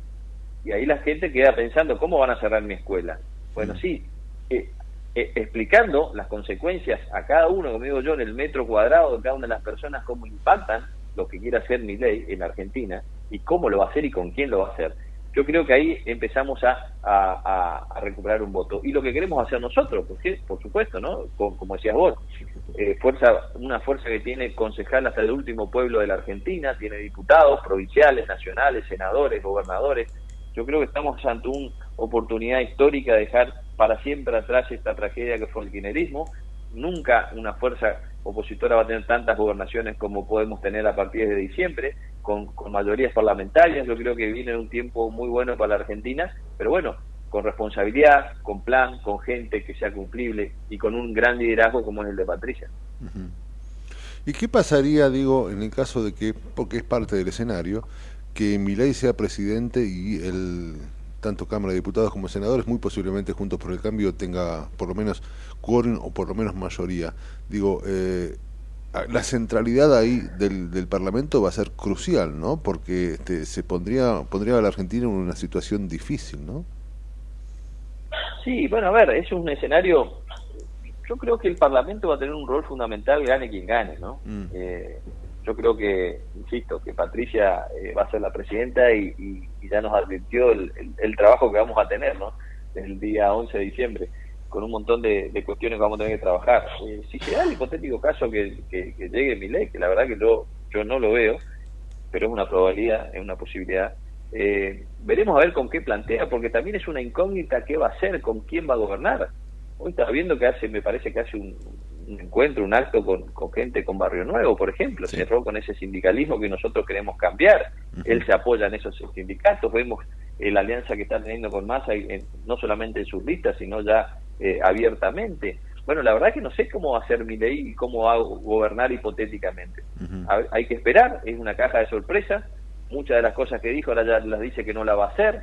Y ahí la gente queda pensando, ¿cómo van a cerrar mi escuela? Bueno, mm. sí, eh, eh, explicando las consecuencias a cada uno, como digo yo, en el metro cuadrado de cada una de las personas, cómo impactan lo que quiere hacer mi ley en Argentina, y cómo lo va a hacer y con quién lo va a hacer. Yo creo que ahí empezamos a, a, recuperar un voto. Y lo que queremos hacer nosotros, porque, por supuesto, ¿no? Como, decías vos, eh, fuerza, una fuerza que tiene concejal hasta el último pueblo de la Argentina, tiene diputados provinciales, nacionales, senadores, gobernadores. Yo creo que estamos ante una oportunidad histórica de dejar para siempre atrás esta tragedia que fue el kirchnerismo. Nunca una fuerza opositora va a tener tantas gobernaciones como podemos tener a partir de diciembre con, mayorías parlamentarias. Yo creo que viene un tiempo muy bueno para la Argentina, pero bueno, con responsabilidad, con plan, con gente que sea cumplible y con un gran liderazgo como es el de Patricia. ¿Y qué pasaría, digo, en el caso de que, porque es parte del escenario, que Milei sea presidente y el tanto Cámara de Diputados como senadores, muy posiblemente Juntos por el Cambio tenga por lo menos quórum o por lo menos mayoría. Digo, eh, la centralidad ahí del, del, Parlamento va a ser crucial, ¿no? Porque este, se pondría, pondría a la Argentina en una situación difícil, ¿no? Sí, bueno, a ver, es un escenario. Yo creo que el Parlamento va a tener un rol fundamental, gane quien gane, ¿no? Mm. Eh, yo creo que, insisto, que Patricia eh, va a ser la presidenta y, ya nos advirtió el, el, trabajo que vamos a tener, ¿no? El día 11 de diciembre con un montón de, cuestiones que vamos a tener que trabajar. Eh, si se da el hipotético caso que, llegue mi ley, que la verdad que yo, yo no lo veo, pero es una probabilidad, es una posibilidad, Eh, veremos a ver con qué plantea, porque también es una incógnita qué va a hacer, con quién va a gobernar. Hoy está viendo que hace, me parece que hace un, encuentro, un acto con, gente con Barrio Nuevo, por ejemplo, cerró con ese sindicalismo que nosotros queremos cambiar. Él se apoya en esos sindicatos, vemos eh, la alianza que está teniendo con Massa, no solamente en sus listas, sino ya eh, abiertamente. Bueno, la verdad es que no sé cómo va a ser mi ley y cómo va a gobernar hipotéticamente. hay que esperar, es una caja de sorpresas. Muchas de las cosas que dijo ahora ya las dice que no la va a hacer.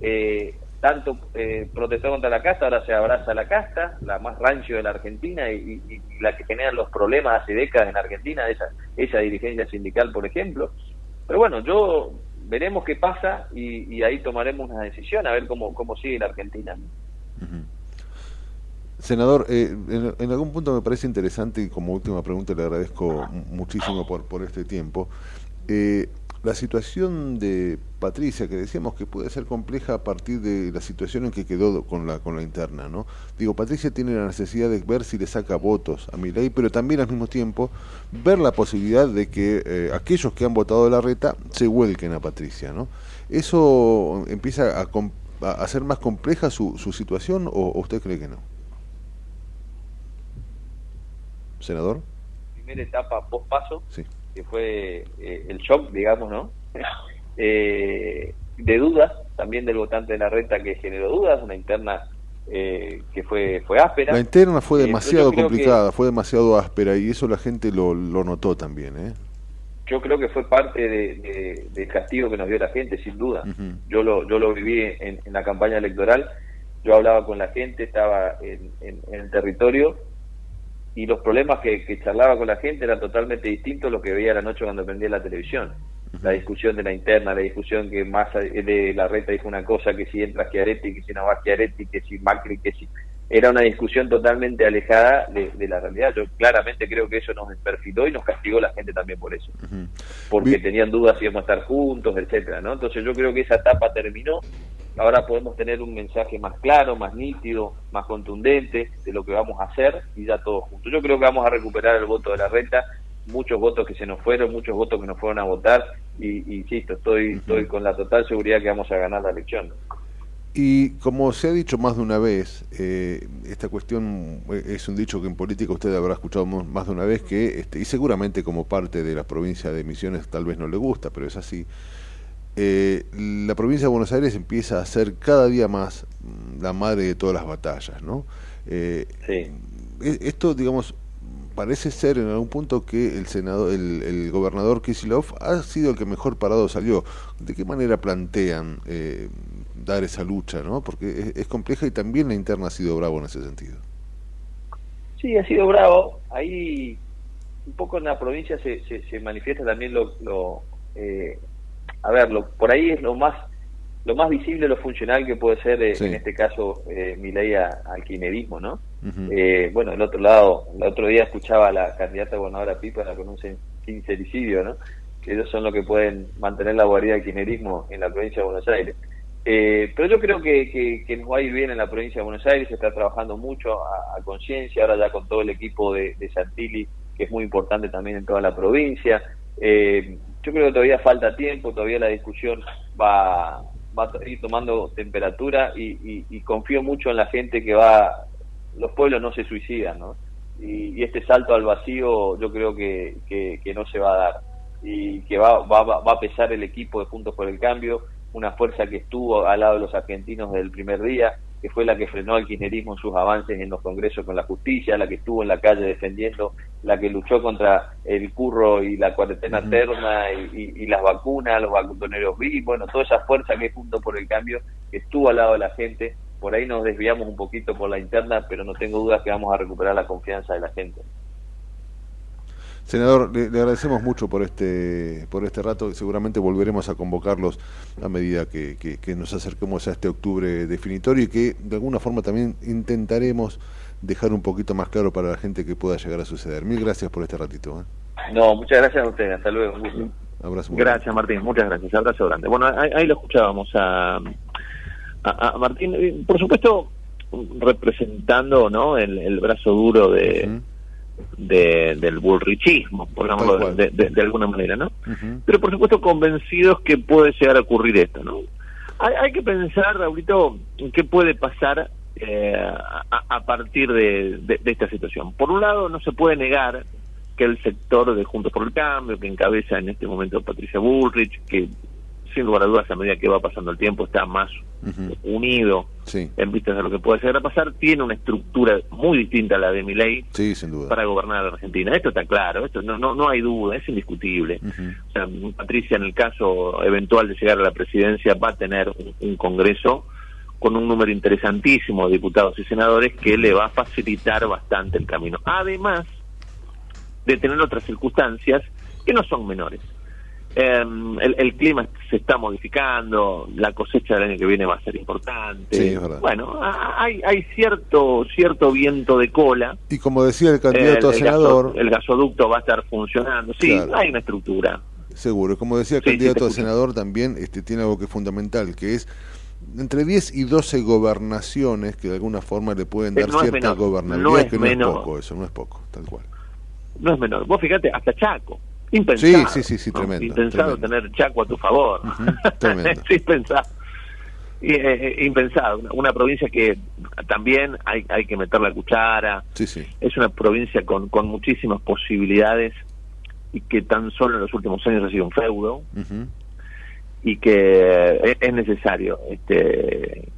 Eh, tanto eh, protestó contra la casta, ahora se abraza la casta, la más rancio de la Argentina y, la que genera los problemas hace décadas en Argentina, esa, esa dirigencia sindical, por ejemplo. Pero bueno, yo veremos qué pasa y, ahí tomaremos una decisión a ver cómo, cómo sigue la Argentina. Senador, eh, en, algún punto me parece interesante y como última pregunta le agradezco muchísimo por, por este tiempo. Eh, la situación de Patricia, que decíamos que puede ser compleja a partir de la situación en que quedó con la, con la interna, ¿no? Digo, Patricia tiene la necesidad de ver si le saca votos a ley, pero también al mismo tiempo ver la posibilidad de que eh, aquellos que han votado de la reta se vuelquen a Patricia, ¿no? ¿Eso empieza a, a hacer más compleja su, su situación o, usted cree que no? Senador. Primera etapa post paso. Sí que fue eh, el shock, digamos, ¿no? [laughs] Eh, de dudas, también del votante de la renta que generó dudas, una interna eh, que fue fue áspera. La interna fue demasiado complicada, fue demasiado áspera y eso la gente lo, lo notó también, ¿eh? Yo creo que fue parte de, del castigo que nos dio la gente, sin duda. Yo lo yo lo viví en, la campaña electoral, yo hablaba con la gente, estaba en, en el territorio y los problemas que, charlaba con la gente eran totalmente distintos a lo que veía la noche cuando prendía la televisión. La discusión de la interna, la discusión que más de la reta dijo una cosa, que si entra Schiaretti, que si no va Schiaretti, que si Macri, que si... Era una discusión totalmente alejada de, la realidad. Yo claramente creo que eso nos perfiló y nos castigó la gente también por eso. Porque tenían dudas si íbamos a estar juntos, etcétera, ¿no? Entonces yo creo que esa etapa terminó ahora podemos tener un mensaje más claro, más nítido, más contundente de lo que vamos a hacer y ya todos juntos. Yo creo que vamos a recuperar el voto de la renta, muchos votos que se nos fueron, muchos votos que nos fueron a votar y, insisto, estoy, estoy con la total seguridad que vamos a ganar la elección. Y como se ha dicho más de una vez, eh, esta cuestión eh, es un dicho que en política usted habrá escuchado más de una vez, que este, y seguramente como parte de la provincia de Misiones tal vez no le gusta, pero es así, eh, la provincia de Buenos Aires empieza a ser cada día más mm, la madre de todas las batallas, ¿no? Eh, e, esto, digamos, parece ser en algún punto que el senador, el, gobernador Kisilov ha sido el que mejor parado salió. ¿De qué manera plantean eh, dar esa lucha, no? Porque es, compleja y también la interna ha sido bravo en ese sentido. Sí, ha sido bravo. Ahí un poco en la provincia se, se, manifiesta también lo, lo eh, a ver, por ahí es lo más lo más visible, lo funcional que puede ser, eh, en este caso, eh, mi ley al quinerismo, ¿no? eh, bueno, del otro lado, el otro día escuchaba a la candidata gobernadora Pipa con un sincericidio, ¿no? Que ellos son los que pueden mantener la guarida del quinerismo en la provincia de Buenos Aires. Eh, pero yo creo que, que, que, nos va a ir bien en la provincia de Buenos Aires, se está trabajando mucho a, conciencia, ahora ya con todo el equipo de, Santilli, que es muy importante también en toda la provincia. Eh, yo creo que todavía falta tiempo, todavía la discusión va, va a ir tomando temperatura y, confío mucho en la gente que va, los pueblos no se suicidan, ¿no? Y, este salto al vacío yo creo que, que, no se va a dar y que va, va, va a pesar el equipo de Puntos por el Cambio, una fuerza que estuvo al lado de los argentinos desde el primer día, que fue la que frenó al kirchnerismo en sus avances en los congresos con la justicia, la que estuvo en la calle defendiendo, la que luchó contra el curro y la cuarentena eterna y, las vacunas, los vacuneros vivos, bueno, toda esa fuerza que junto por el cambio, que estuvo al lado de la gente, por ahí nos desviamos un poquito por la interna, pero no tengo dudas que vamos a recuperar la confianza de la gente. Senador, le, agradecemos mucho por este por este rato. Seguramente volveremos a convocarlos a medida que, nos acerquemos a este octubre definitorio y que de alguna forma también intentaremos dejar un poquito más claro para la gente que pueda llegar a suceder. Mil gracias por este ratito. ¿eh? No, muchas gracias a ustedes. Hasta luego. Abrazo gracias, Martín. Muchas gracias. Abrazo grande. Bueno, ahí, lo escuchábamos a, a, Martín. Por supuesto, representando no el, brazo duro de de, del bullrichismo, por de, de, alguna manera, ¿no? pero por supuesto convencidos que puede llegar a ocurrir esto, ¿no? Hay, hay que pensar, Raulito, qué puede pasar eh, a, a, partir de, de, de, esta situación. Por un lado, no se puede negar que el sector de Juntos por el Cambio, que encabeza en este momento Patricia Bullrich, que sin lugar a dudas a medida que va pasando el tiempo está más unido en vistas de lo que puede llegar a pasar, tiene una estructura muy distinta a la de Milei sí, sin duda. para gobernar la Argentina. Esto está claro, esto no, no, no hay duda, es indiscutible. o sea, Patricia en el caso eventual de llegar a la presidencia va a tener un, un Congreso con un número interesantísimo de diputados y senadores que le va a facilitar bastante el camino. Además de tener otras circunstancias que no son menores. Eh, el, el, clima se está modificando, la cosecha del año que viene va a ser importante. Sí, es verdad. Bueno, hay, hay cierto cierto viento de cola. Y como decía el candidato el, a senador... Gaso, el gasoducto va a estar funcionando. Sí, claro. hay una estructura. Seguro. Como decía el sí, candidato sí a senador, también este, tiene algo que es fundamental, que es entre 10 y 12 gobernaciones que de alguna forma le pueden dar no cierta gobernabilidad, no es que no menor. es poco eso, no es poco, tal cual. No es menor. Vos fíjate, hasta Chaco. Impensado. Sí, sí, sí, sí tremendo. Impensado tremendo. tener Chaco a tu favor. Uh [laughs] -huh, tremendo. sí, impensado. Eh, impensado. Una, una, provincia que también hay, hay que meter la cuchara. Sí, sí. Es una provincia con, con muchísimas posibilidades y que tan solo en los últimos años ha sido un feudo. Uh -huh. Y que es, es necesario este,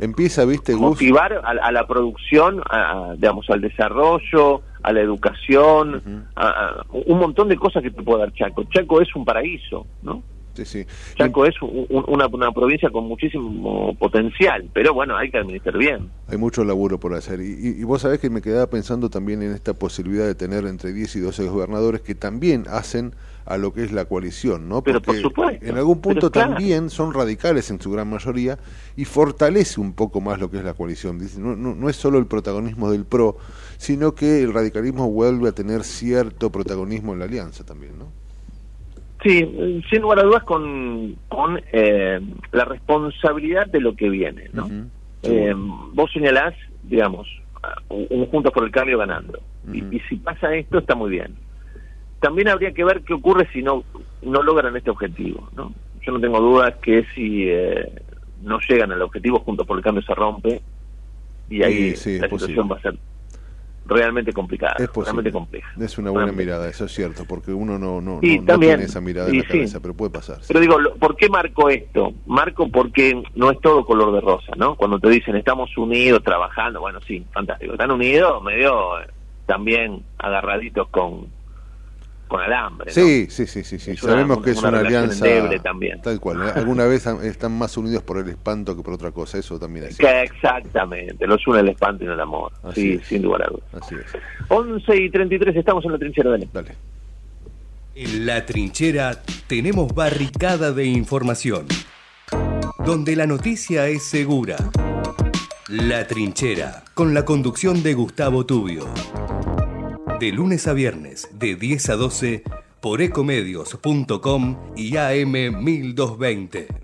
empieza, viste, motivar a, a, la producción, a, digamos, al desarrollo, a la educación, uh -huh. a, a, un montón de cosas que te puede dar Chaco. Chaco es un paraíso, ¿no? Sí, sí. Chaco es un, una, una, provincia con muchísimo potencial, pero bueno, hay que administrar bien. Hay mucho laburo por hacer. Y, y, y, vos sabés que me quedaba pensando también en esta posibilidad de tener entre 10 y 12 gobernadores que también hacen a lo que es la coalición, ¿no? Porque pero por supuesto, en algún punto claro. también son radicales en su gran mayoría y fortalece un poco más lo que es la coalición. No, no, no, es solo el protagonismo del PRO, sino que el radicalismo vuelve a tener cierto protagonismo en la alianza también, ¿no? Sí, sin lugar a dudas con, con eh, la responsabilidad de lo que viene, ¿no? Uh -huh. eh, vos señalás, digamos, un Juntos por el Cambio ganando. Uh -huh. y, y si pasa esto, está muy bien también habría que ver qué ocurre si no no logran este objetivo no yo no tengo dudas que si eh, no llegan al objetivo junto por el cambio se rompe y ahí sí, sí, la situación va a ser realmente complicada es realmente compleja. Es una buena realmente. mirada eso es cierto porque uno no no, sí, no, también, no tiene esa mirada en la cabeza pero puede pasar pero digo ¿por qué marco esto? marco porque no es todo color de rosa ¿no? cuando te dicen estamos unidos trabajando bueno sí fantástico están unidos medio eh, también agarraditos con con alambre. Sí, ¿no? sí, sí, sí, sí. Sabemos una, que es una, una alianza también. tal cual. ¿eh? Alguna vez están más unidos por el espanto que por otra cosa, eso también es. Que exactamente, los une el espanto y no el amor. Así sí, es. sin lugar a dudas. Así es. 11 y 33 estamos en la trinchera, dale. Dale. En la trinchera tenemos barricada de información, donde la noticia es segura. La trinchera, con la conducción de Gustavo Tubio. De lunes a viernes, de 10 a 12, por ecomedios.com y AM 1220.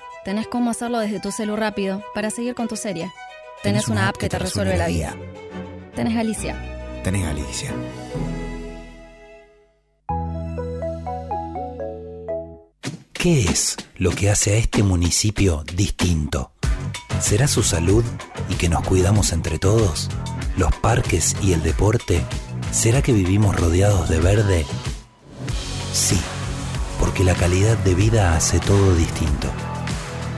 Tenés cómo hacerlo desde tu celu rápido para seguir con tu serie. Tenés, una, app que te resuelve la vida. Tenés Alicia. Tenés Alicia. ¿Qué es lo que hace a este municipio distinto? ¿Será su salud y que nos cuidamos entre todos? ¿Los parques y el deporte? ¿Será que vivimos rodeados de verde? Sí, porque la calidad de vida hace todo distinto.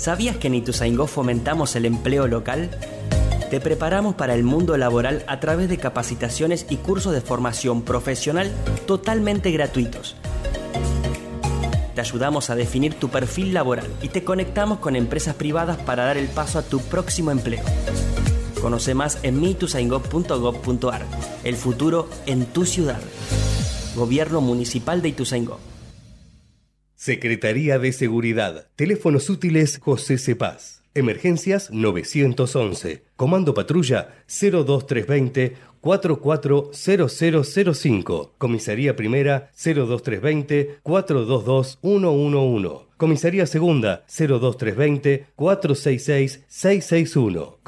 ¿Sabías que en Ituzaingó fomentamos el empleo local? Te preparamos para el mundo laboral a través de capacitaciones y cursos de formación profesional totalmente gratuitos. Te ayudamos a definir tu perfil laboral y te conectamos con empresas privadas para dar el paso a tu próximo empleo. Conoce más en mituzaingó.gov.ar. El futuro en tu ciudad. Gobierno Municipal de Ituzaingó. Secretaría de Seguridad. Teléfonos útiles José Cepaz. Emergencias 911. Comando Patrulla 02320 440005. Comisaría Primera 02320 422 111. Comisaría Segunda 02320 466 661.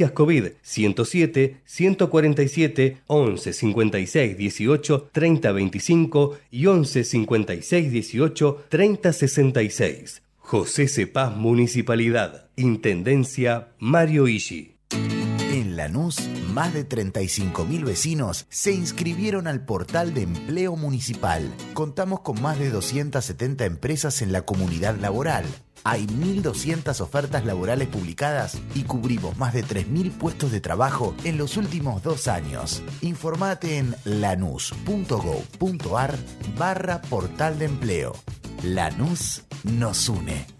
Emergencias COVID 107 147 11 56 18 30 25 y 11 56 18 30 66. José Cepaz Municipalidad. Intendencia Mario Ishi. En Lanús, más de 35.000 vecinos se inscribieron al portal de empleo municipal. Contamos con más de 270 empresas en la comunidad laboral. Hay 1.200 ofertas laborales publicadas y cubrimos más de 3.000 puestos de trabajo en los últimos dos años. Informate en lanús.gov.ar barra portal de empleo. Lanús nos une.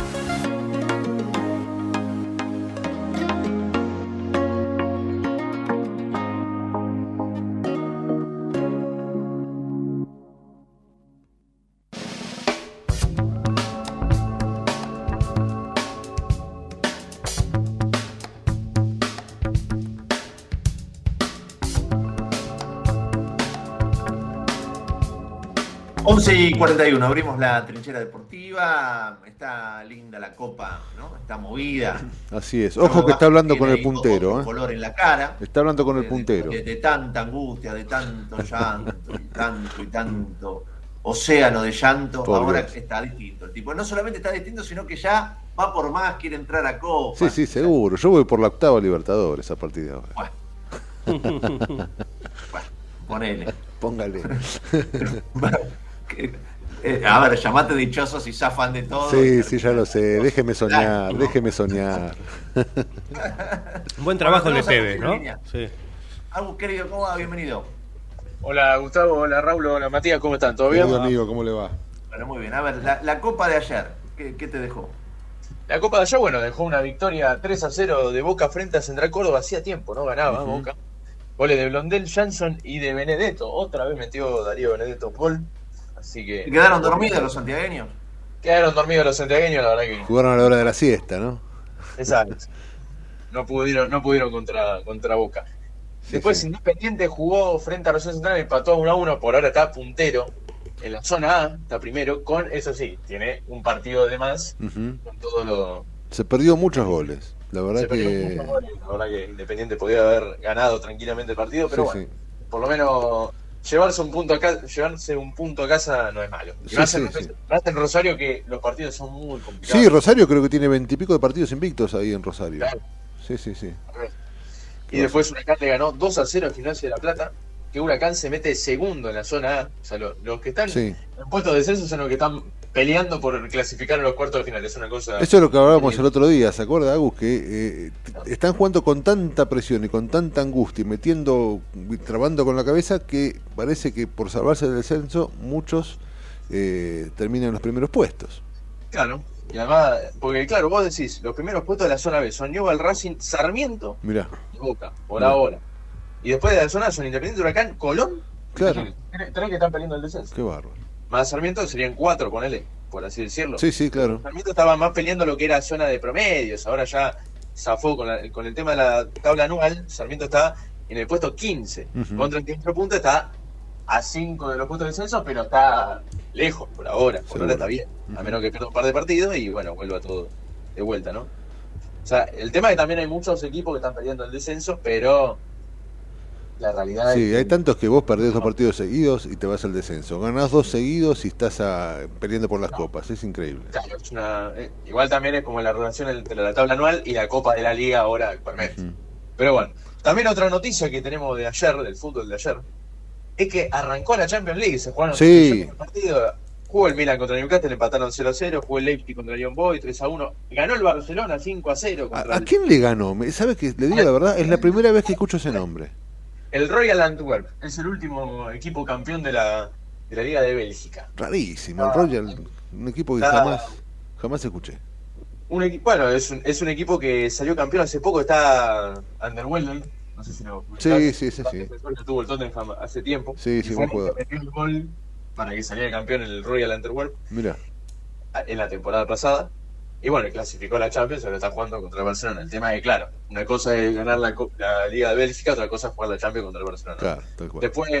41, abrimos la trinchera deportiva, está linda la copa, ¿no? Está movida. Así es, ojo que está hablando con el puntero. ¿eh? color en la cara. Está hablando con el puntero. De, tanta angustia, de tanto llanto, y tanto y tanto océano de llanto, ahora está distinto. El tipo no solamente está distinto, sino que ya va por más, quiere entrar a copa. Sí, sí, seguro. Yo voy por la octava Libertadores a partir de ahora. Bueno, [laughs] ponele. Póngale. [laughs] Eh, a ver, llamate dichoso si zafan de todo. Sí, sí, ya lo sé. Déjeme soñar, déjeme soñar. [laughs] Buen trabajo el de ¿no? Sí. Algo querido, ¿cómo va? Bienvenido. Hola Gustavo, hola Raúl, hola Matías, ¿cómo están? ¿Todo bien? Hola amigo, ¿cómo le va? Bueno, muy bien. A ver, la, copa de ayer, ¿qué, te dejó? La copa de ayer, bueno, dejó una victoria 3 a 0 de Boca frente a Central Córdoba. Hacía tiempo, ¿no? Ganaba Boca. Goles de Blondel, Jansson y de Benedetto. Otra vez metió Darío Benedetto gol. Así que. quedaron dormidos los santiagueños? Quedaron dormidos los santiagueños, la verdad que. Jugaron a la hora de la siesta, ¿no? Exacto. No pudieron, no pudieron contra, contra Boca. Después Independiente jugó frente a Rosario Central, empató a 1 a 1, por ahora está puntero en la zona A, está primero, con, eso sí, tiene un partido de más, con todo lo... Se perdió muchos goles, la verdad que... La verdad que Independiente podía haber ganado tranquilamente el partido, pero bueno, por lo menos llevarse un punto a casa, llevarse un punto a casa no es malo. Y más, en, Rosario que los partidos son muy complicados. Sí, Rosario creo que tiene veintipico de partidos invictos ahí en Rosario. Sí, sí, sí. Y después Huracán le ganó 2 a 0 al Gimnasia de la Plata, que Huracán se mete segundo en la zona A. O sea, los, que están en puestos de descenso son los que están peleando por clasificar a los cuartos de final. Es una cosa. Eso es lo que hablábamos el otro día, ¿se acuerda, Agus? Que eh, están jugando con tanta presión y con tanta angustia y metiendo, trabando con la cabeza que parece que por salvarse del descenso, muchos eh, terminan en los primeros puestos. Claro. Y además, porque claro, vos decís, los primeros puestos de la zona B son Newell, Racing, Sarmiento Mirá. y Boca, por ahora. Y después de la zona son Independiente, Huracán, Colón. Claro. Tres que están peleando el descenso. Qué bárbaro. Más Sarmiento serían cuatro, ponele, por así decirlo. Sí, sí, claro. Sarmiento estaba más peleando lo que era zona de promedios, ahora ya zafó con, con el tema de la tabla anual, Sarmiento está en el puesto 15, con 38 puntos, está a 5 de los puntos de descenso, pero está lejos por ahora, por ahora está bien, a menos que pierda un par de partidos y bueno, vuelva todo de vuelta, ¿no? O sea, el tema es que también hay muchos equipos que están perdiendo el descenso, pero la realidad sí, hay tantos que vos perdés dos partidos seguidos y te vas al descenso. Ganás dos seguidos y estás a, perdiendo por las copas. Es increíble. Claro, es una, eh, igual también es como la relación entre la tabla anual y la Copa de la Liga ahora actualmente. Pero bueno, también otra noticia que tenemos de ayer, del fútbol de ayer, es que arrancó la Champions League. Se jugaron sí. partidos. Jugó el Milan contra el Newcastle, empataron 0 a 0. Jugó el Leipzig contra el Young Boy 3 a 1. Ganó el Barcelona 5 a 0. ¿A, quién le ganó? ¿Sabe que le digo la verdad? Es la primera vez que escucho ese nombre. El Royal Antwerp es el último equipo campeón de la, de la Liga de Bélgica. Rarísimo, el ah. Royal, un equipo que jamás, jamás escuché. Un equipo, bueno, es un, es un equipo que salió campeón hace poco, está Underwhelmed, no sé si lo Sí, sí, sí, sí. Tuvo el Tottenham hace tiempo. Sí, sí, fue. Metió el gol para que saliera campeón el Royal Antwerp. Mira. En la temporada pasada. Y bueno, clasificó la Champions, ahora está jugando contra el Barcelona. El tema es que, claro, una cosa es ganar la, la Liga de Bélgica, otra cosa es jugar la Champions contra el Barcelona. Claro, tal cual. Después,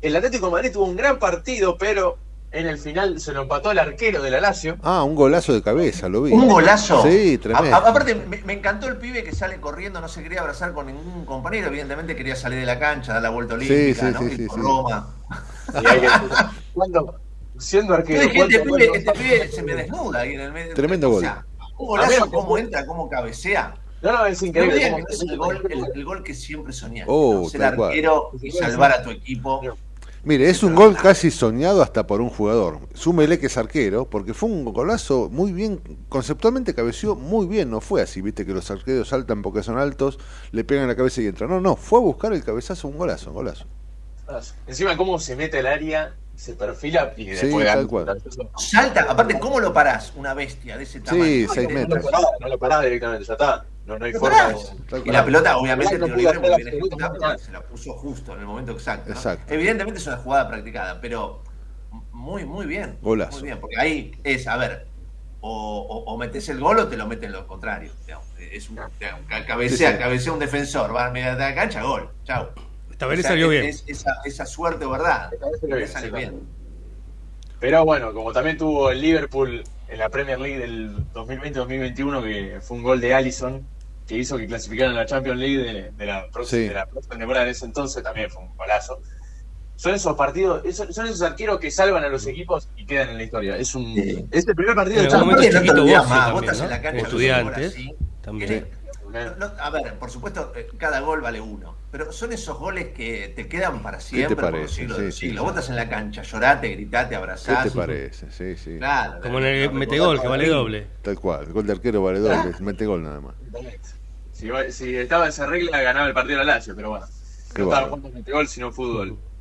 el Atlético de Madrid tuvo un gran partido, pero en el final se lo empató al arquero de la Lazio. Ah, un golazo de cabeza, lo vi. ¿Un golazo? Sí, tremendo. A- a- aparte, me, me encantó el pibe que sale corriendo, no se quería abrazar con ningún compañero, evidentemente quería salir de la cancha, dar la vuelta olímpica, sí, ¿no? sí, por sí. Roma. Y hay que- [laughs] cuando, siendo arquero, este ¿cuánto pibe, este se me desnuda ahí en el medio. Tremendo O gol. sea, un golazo, que- cómo entra, cómo cabecea. No, no, es increíble. es el gol, el, el gol que siempre soñaste. Oh, ¿no? Ser cual. arquero y salvar a tu equipo. Mire, es un gol casi soñado hasta por un jugador. Súmele que es arquero, porque fue un golazo muy bien, conceptualmente cabeció muy bien, no fue así, viste que los arqueros saltan porque son altos, le pegan la cabeza y entran. No, no, fue a buscar el cabezazo, un golazo, un golazo. Encima, cómo se mete al área, se perfila y Sí, después tal cual. Salta, aparte, ¿cómo lo parás? Una bestia de ese tamaño. Sí, No, seis no, No metros. lo parás, no lo parás directamente, ya está. No, no hay forma de. Y la pelota, obviamente, No libre se la puso justo en el momento exacto. ¿no? Exacto. Evidentemente es una jugada practicada, pero muy, muy bien. Golazo. Muy bien, porque ahí es, a ver, o, o, o metes el gol o te lo meten lo contrario. digamos. Es un, cabecea, Sí, sí. cabecea un defensor, va a media de la cancha, gol. Chau. Sea, salió es- bien. es- esa, esa suerte, ¿verdad? Salió bien. Pero bueno, como también tuvo el Liverpool en la Premier League del 2020-2021, que fue un gol de Allison, que hizo que clasificaran a la Champions League de, de la, próxima, Sí. de la próxima temporada en ese entonces, también fue un golazo. Son esos partidos, esos- son esos arqueros que salvan a los equipos y quedan en la historia. Es un Sí. es el primer partido de Champions. La cancha, Estudiantes a ver, por supuesto, eh, cada gol vale uno. Pero son esos goles que te quedan para siempre por los parece? siglos Sí, sí, siglos. sí. Estás en la cancha, llorate, gritate, ¿Qué abrazás. te parece? Sí, sí. Claro. Como en el la- metegol, que vale doble. Tal cual, el gol de arquero vale doble, [laughs] mete gol nada más. Si, si estaba esa regla, ganaba el partido la Lazio, pero bueno. Qué no estaba bárbaro. jugando metegol, sino fútbol. [laughs]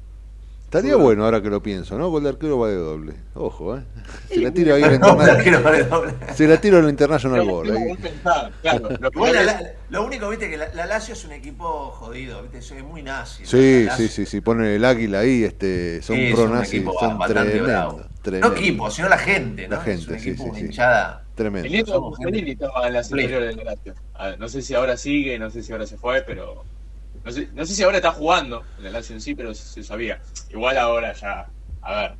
Estaría bueno ahora que lo pienso, ¿no? Gol de arquero vale doble. Ojo, ¿eh? Se la tiro ahí International. doble. Se la tiro al International Pero, Board. ahí. vos pensás, claro, lo que Igual la- vale- la- lo único, viste, que la, la Lazio es un equipo jodido, viste, es muy nazi. Sí, La sí, sí, sí, ponen el águila ahí, este, son Sí, pro un nazis, equipo son tremendos, No equipo, sino la gente, ¿no? La gente, es un sí, equipo, sí, una hinchada. El Tremendo. nieto de Mussolini gente. estaba en las Sí. inferiores de Lazio. No sé si ahora sigue, no sé si ahora se fue, pero. No sé, no sé si ahora está jugando en la Lazio en sí, pero se, se sabía. Igual ahora ya. A ver.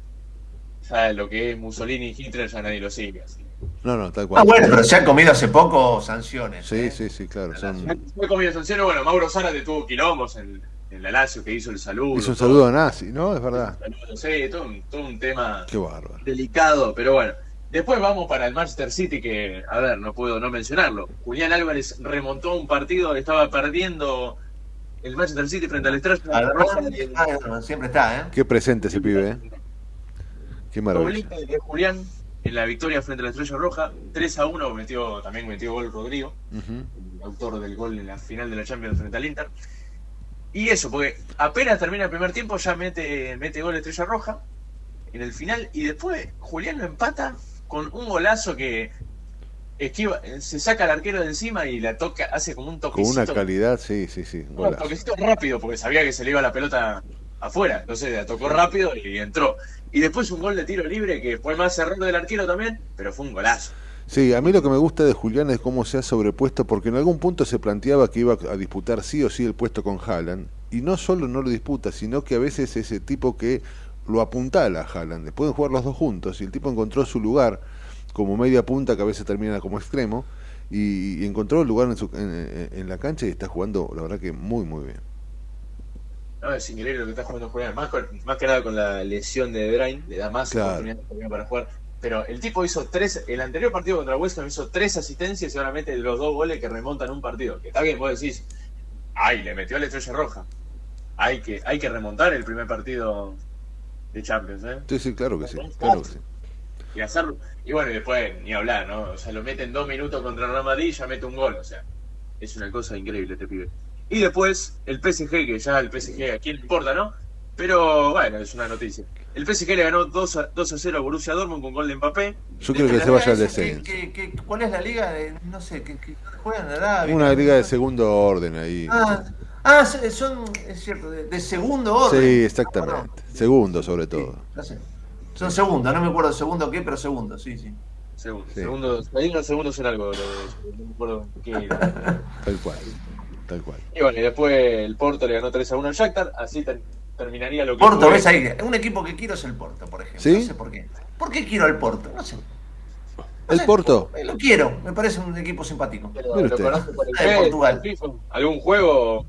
Ya lo que es Mussolini y Hitler ya nadie lo sigue. Así. No, no, tal cual. Ah, bueno, pero se han comido hace poco sanciones. Sí, ¿eh? sí, sí, claro. Son... Fue comido sanciones, bueno, Mauro Zárate tuvo quilombos en, en la Lazio que hizo el saludo. Hizo un todo. saludo a nazi, ¿no? Es verdad. Saludo, sí, todo un, todo un tema Qué delicado, pero bueno. Después vamos para el Manchester City, que, a ver, no puedo no mencionarlo. Julián Álvarez remontó un partido, estaba perdiendo el Manchester City frente al Estrella Ah, Roja. ah, siempre está, ¿eh? Qué presente ese pibe, ¿eh? Qué maravilla. De Julián en la victoria frente a la Estrella Roja. 3 a 1 metió, también metió gol Rodrigo, el autor del gol en la final de la Champions frente al Inter. Y eso, porque apenas termina el primer tiempo ya mete, mete gol Estrella Roja en el final y después Julián lo empata con un golazo que esquiva, se saca al arquero de encima y la toca, hace como un Con toquecito. una calidad, sí, sí, sí. un toquecito rápido porque sabía que se le iba la pelota afuera, entonces la tocó rápido y entró. Y después un gol de tiro libre que fue más error del arquero también, pero fue un golazo. Sí, a mí lo que me gusta de Julián es cómo se ha sobrepuesto, porque en algún punto se planteaba que iba a disputar sí o sí el puesto con Haaland, y no solo no lo disputa, sino que a veces es ese tipo que lo apuntala a Haaland. Pueden jugar los dos juntos, y el tipo encontró su lugar como media punta, que a veces termina como extremo, y, y encontró el lugar en, su- en- la cancha y está jugando, la verdad que muy, muy bien. No, es increíble lo que está jugando Julián, más, con- más que nada con la lesión de Bruyne, le da más Claro. todavía para jugar. Pero el tipo hizo tres, el anterior partido contra West Ham hizo tres asistencias y ahora mete los dos goles que remontan un partido. Que está bien, vos decís, ay, le metió a la estrella roja. Hay que, hay que remontar el primer partido de Champions, ¿eh? Sí, sí, claro que sí, claro que sí. y hacerlo. Y bueno, y después ni hablar, ¿no? O sea, lo mete en dos minutos contra el Real Madrid y ya mete un gol. O sea, es una cosa increíble este pibe. Y después el PSG, que ya el PSG a quién le importa, ¿no? Pero bueno, es una noticia. El PSG le ganó 2 a, 2 a 0 a Borussia Dortmund con gol de Mbappé. Yo creo que se vaya al esa, ¿qué- descenso. qué- qué- cuál es la liga? De, no sé, ¿qué, qué, dónde juegan en Arabia? Una liga de segundo orden ahí. Ah, ah, son, es cierto, de, de segundo orden. Sí, exactamente. Segundo sobre todo. Sé. Son segundos, no me acuerdo segundo qué, pero segundo, sí, sí. Segundos, ahí unos segundos en algo, no me acuerdo qué [laughs] Tal cual, tal cual. Y bueno, y después el Porto le ganó 3 a 1 al Shakhtar, así ter- terminaría lo que Porto, fue. ves ahí, un equipo que quiero es el Porto, por ejemplo. ¿Sí? No sé por qué. ¿Por qué quiero al Porto? No sé. El Porto. Eh, Lo quiero, me parece un equipo simpático. Pero ¿Lo usted. conoce por el de PES, Portugal. el FIFA? ¿Algún juego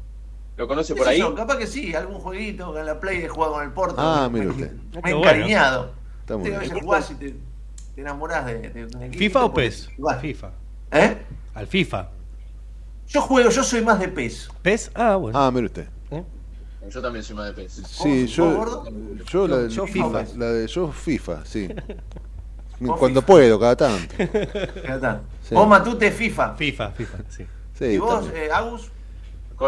lo conoce por ¿Qué sé ahí? Capaz que sí, algún jueguito en la Play he jugado con el Porto. Ah, mire usted. me he encariñado. Está muy Te- a bien. veces jugás y te, te enamorás de, de un equipo. ¿FIFA o PES? jugás. FIFA. ¿Eh? Al FIFA. Yo juego, yo soy más de PES. ¿PES? Ah, bueno. Ah, mire usted. Yo también soy más de PES. Sí, ¿Vos, yo, yo, la, Yo FIFA. La de yo FIFA, sí. [laughs] Cuando FIFA. puedo, cada tanto. Ya está. Sí. Vos Matute FIFA. FIFA, FIFA, sí. Sí, ¿Y vos, eh, Agus?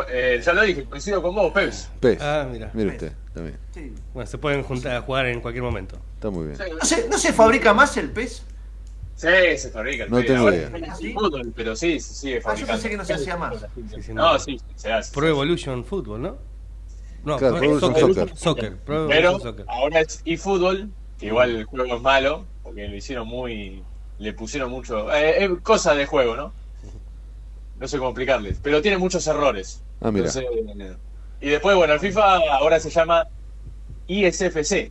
Eh, ya lo dije, coincido con vos, PES. PES. Ah, mira. Mire usted, también. Sí. Bueno, se pueden juntar a jugar en cualquier momento. Está muy bien. ¿No se, ¿No se fabrica más el PES? Sí, se fabrica el No tengo Ahora idea. es casi fútbol, pero sí, se sigue Ah, yo pensé que no se hacía más. Sí, sí, No, sí, se hace. Pro Evolution Football, ¿no? No, Claro, Pro Evolution Soccer. Soccer. Pro Pero Soccer. ahora es eFootball, que igual el juego es malo, porque lo hicieron muy. Le pusieron mucho. Eh, es cosa de juego, ¿no? No sé cómo explicarles, pero tiene muchos errores. Ah, mira. Entonces, eh, y después, bueno, el FIFA ahora se llama ISFC.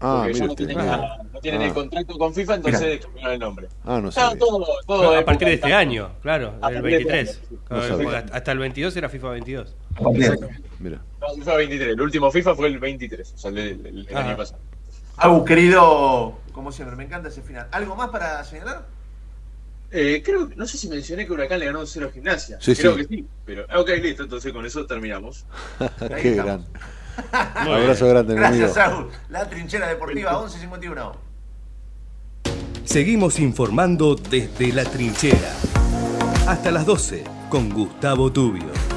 Ah, porque ya no tienen, Ah, no tienen el Ah. contrato con FIFA, entonces cambiaron el nombre. Ah, no No, sabía. todo, a época partir de este año, claro, el partir de este 23. año, sí. No Claro, sabía. porque hasta el 22 era FIFA 22. Mira. No, FIFA 23. El último FIFA fue el 23, o sea, el, el- el- el Ajá. año pasado. Agus, querido, como siempre, me encanta ese final. ¿Algo más para señalar? Eh, creo, no sé si mencioné que Huracán le ganó 0 a Gimnasia. Sí, creo sí. que sí. Pero, ok, listo, entonces con eso terminamos. [laughs] Qué gran. [laughs] Abrazo grande. Gracias, Agus. La trinchera deportiva 1151. Seguimos informando desde la trinchera. Hasta las 12 con Gustavo Tubio.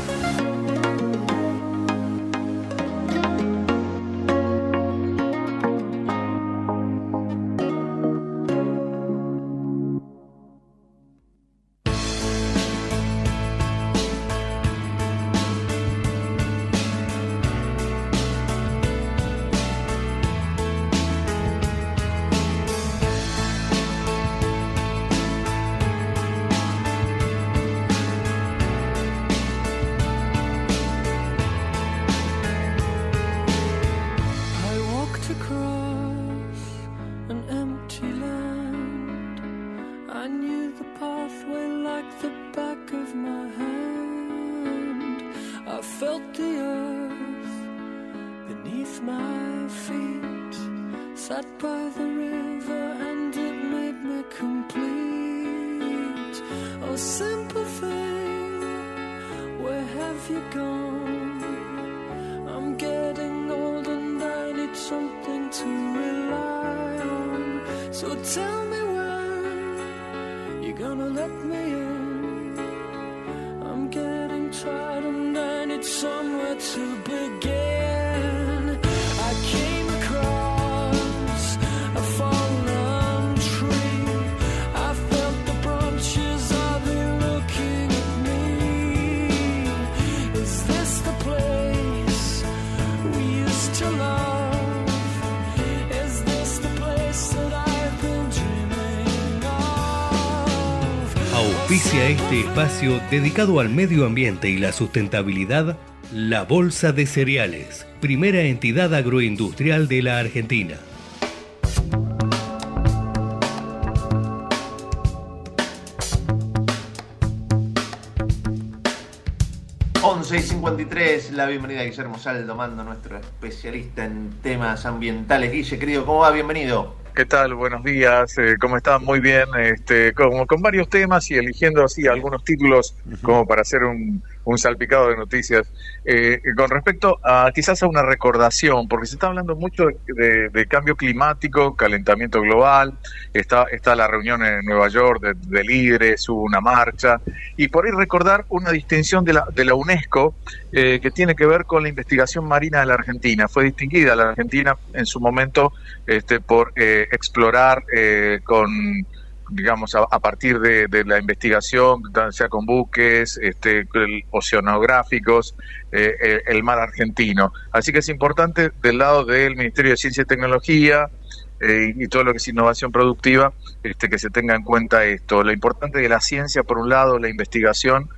Dedicado al medio ambiente y la sustentabilidad, la Bolsa de Cereales, primera entidad agroindustrial de la Argentina. Y 53, la bienvenida a Guillermo Saldo, mando nuestro especialista en temas ambientales. Guille, querido, ¿cómo va? Bienvenido. ¿Qué tal? Buenos días. eh, ¿Cómo están? Muy bien. Este, como con varios temas y eligiendo así algunos títulos como para hacer un, un salpicado de noticias. Eh, con respecto a quizás a una recordación, porque se está hablando mucho de, cambio climático, calentamiento global. Está, está la reunión en Nueva York de, de líderes, hubo una marcha. Y por ahí recordar una distinción de la, de la UNESCO eh, que tiene que ver con la investigación marina de la Argentina. Fue distinguida la Argentina en su momento este, por eh, explorar eh, con digamos, a, a partir de, la investigación, sea con buques, este, el- oceanográficos, eh, el, el mar argentino. Así que es importante del lado del Ministerio de Ciencia y Tecnología, eh, y todo lo que es innovación productiva, este, que se tenga en cuenta esto. Lo importante de la ciencia, por un lado, la investigación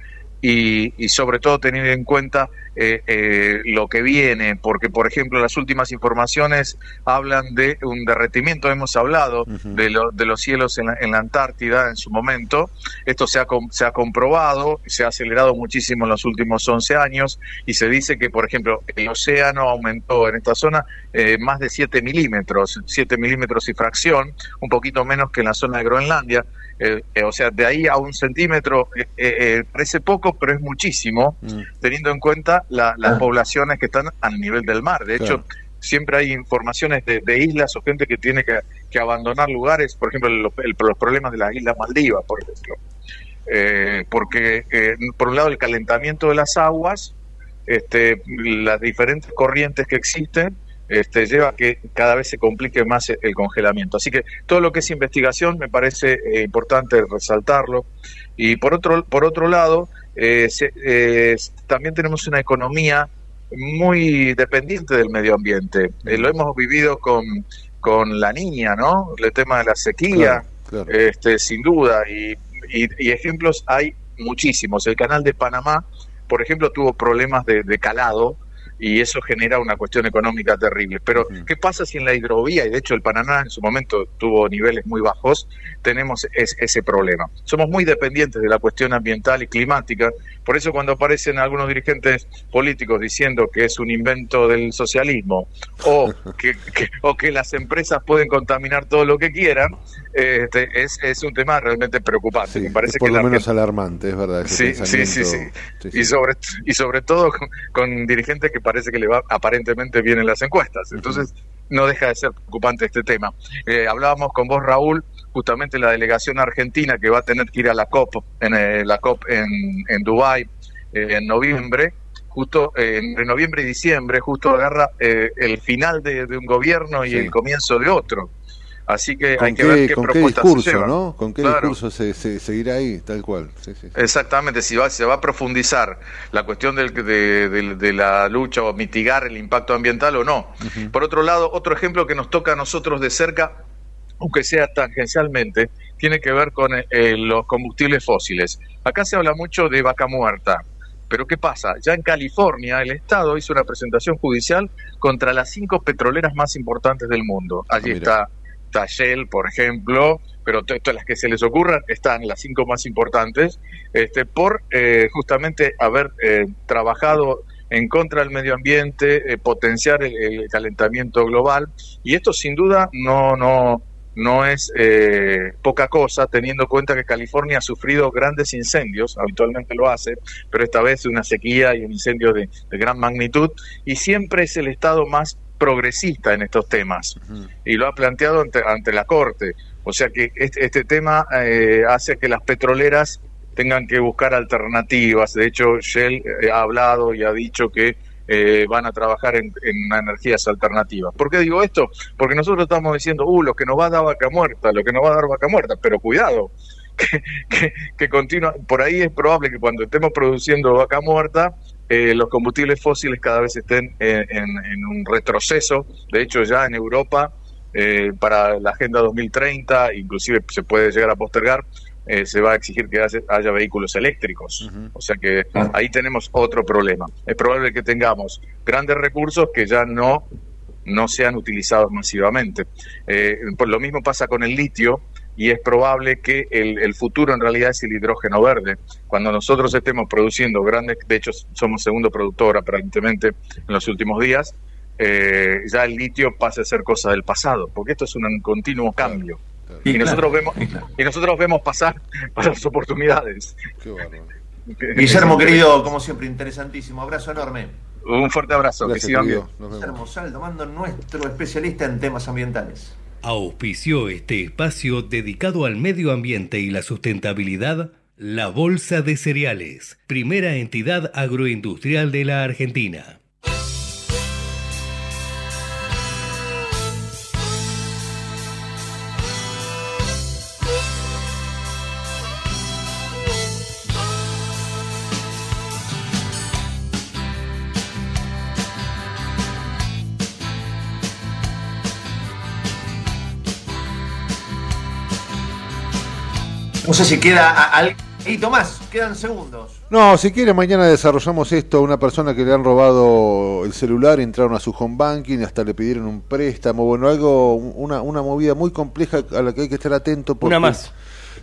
y, y sobre todo tener en cuenta eh, eh, lo que viene, porque por ejemplo las últimas informaciones hablan de un derretimiento, hemos hablado de, de, los cielos en la, en la, Antártida en su momento, esto se ha, se ha comprobado, se ha acelerado muchísimo en los últimos 11 años y se dice que por ejemplo el océano aumentó en esta zona eh, más de 7 milímetros, 7 milímetros y fracción, un poquito menos que en la zona de Groenlandia, eh, eh, o sea, de ahí a un centímetro eh, parece poco, pero es muchísimo, mm. teniendo en cuenta la, las ah. poblaciones que están al nivel del mar. De hecho, siempre hay informaciones de, islas o gente que tiene que, abandonar lugares, por ejemplo, los problemas de las islas Maldivas, por ejemplo. porque, por un lado, el calentamiento de las aguas, este, las diferentes corrientes que existen, este, lleva a que cada vez se complique más el congelamiento. Así que todo lo que es investigación me parece eh, importante resaltarlo. Y por otro, por otro lado, eh, eh, también tenemos una economía muy dependiente del medio ambiente. lo hemos vivido con, con la niña, ¿no? El tema de la sequía, Este, sin duda. Y, y, ejemplos hay muchísimos. El canal de Panamá, por ejemplo, tuvo problemas de, de calado y eso genera una cuestión económica terrible. Pero, ¿qué pasa si en la hidrovía, y de hecho el Paraná en su momento tuvo niveles muy bajos, tenemos ese problema? Somos muy dependientes de la cuestión ambiental y climática, por eso cuando aparecen algunos dirigentes políticos diciendo que es un invento del socialismo o que, o que las empresas pueden contaminar todo lo que quieran, este, es, es un tema realmente preocupante. Me parece por lo menos alarmante, es verdad. Sí, sí, sí, sí, Y, sobre, y sobre todo con dirigentes que parece que le va aparentemente bien en las encuestas. Entonces, no deja de ser preocupante este tema. Eh, hablábamos con vos, Raúl, justamente la delegación argentina que va a tener que ir a la COP, en eh, la COP en, en Dubái eh, en noviembre, justo entre noviembre y diciembre, justo agarra el final de, un gobierno y el comienzo de otro. Así que hay que ver qué con qué discurso, ¿no? ¿Con qué discurso se, seguirá ahí, tal cual? Exactamente, si va, se va a profundizar la cuestión del, de, la lucha o mitigar el impacto ambiental o no. Por otro lado, otro ejemplo que nos toca a nosotros de cerca, aunque sea tangencialmente, tiene que ver con eh, los combustibles fósiles. Acá se habla mucho de vaca muerta. Pero ¿qué pasa? Ya en California el Estado hizo una presentación judicial contra las cinco petroleras más importantes del mundo. Allí ah, está Shell, por ejemplo, pero todas las que se les ocurran están las cinco más importantes, este, por eh, justamente haber eh, trabajado en contra del medio ambiente, eh, potenciar el, calentamiento global, y esto sin duda no, no, no es poca cosa, teniendo en cuenta que California ha sufrido grandes incendios, habitualmente lo hace, pero esta vez una sequía y un incendio de, de gran magnitud, y siempre es el estado más progresista en estos temas y lo ha planteado ante, la Corte. O sea que este, este tema eh, hace que las petroleras tengan que buscar alternativas. De hecho, Shell eh, ha hablado y ha dicho que eh, van a trabajar en, energías alternativas. ¿Por qué digo esto? Porque nosotros estamos diciendo, uh, lo que nos va a dar vaca muerta, lo que nos va a dar vaca muerta, pero cuidado, [laughs] que, que por ahí es probable que cuando estemos produciendo vaca muerta, eh, los combustibles fósiles cada vez estén en, un retroceso. De hecho, ya en Europa, eh, para la Agenda 2030, inclusive se puede llegar a postergar, eh, se va a exigir que haya, vehículos eléctricos. O sea que ahí tenemos otro problema. Es probable que tengamos grandes recursos que ya no, no sean utilizados masivamente. por lo mismo pasa con el litio, y es probable que el, futuro en realidad es el hidrógeno verde. Cuando nosotros estemos produciendo grandes, de hecho somos segundo productor aparentemente en los últimos días, eh, ya el litio pasa a ser cosa del pasado, porque esto es un continuo cambio. Y, nosotros vemos y nosotros vemos pasar [laughs] para las oportunidades. Guillermo querido, como siempre interesantísimo, abrazo enorme. Un fuerte abrazo, que sigan bien. Guillermo Saldo, mando nuestro especialista en temas ambientales. Auspició este espacio dedicado al medio ambiente y la sustentabilidad, la Bolsa de Cereales, primera entidad agroindustrial de la Argentina. No sé si queda algo. Y Tomás, quedan segundos. No, si quiere, mañana desarrollamos esto a una persona que le han robado el celular, entraron a su home banking, hasta le pidieron un préstamo, bueno, algo, una, una movida muy compleja a la que hay que estar atento. Porque, una más.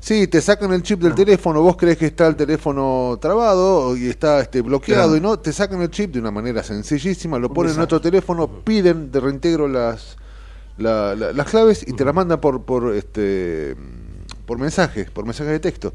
Sí, te sacan el chip del teléfono, vos crees que está el teléfono trabado y está este bloqueado y no, te sacan el chip de una manera sencillísima, lo ponen en otro teléfono, piden de reintegro las, las claves y te las mandan por, por, este, por mensaje, por mensaje de texto.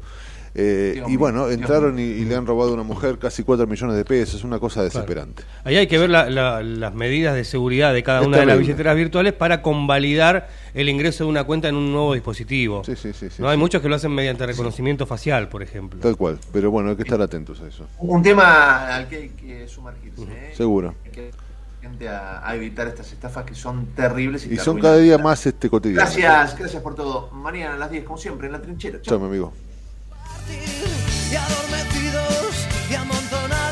Eh, y bueno, entraron y, le han robado a una mujer casi 4 millones de pesos, es una cosa desesperante. Ahí hay que ver las medidas de seguridad de cada una de las billeteras virtuales para convalidar el ingreso de una cuenta en un nuevo dispositivo. Sí, sí, sí. no Hay muchos que lo hacen mediante reconocimiento facial, por ejemplo. Tal cual, pero bueno, hay que estar atentos a eso. Un tema al que hay que sumergirse. ¿eh? Seguro. Gente a, evitar estas estafas que son terribles y, son cada día más este cotidianas. Gracias, gracias por todo. Mañana a las 10, como siempre, en la trinchera. Chao, mi amigo y adormecidos y amontonados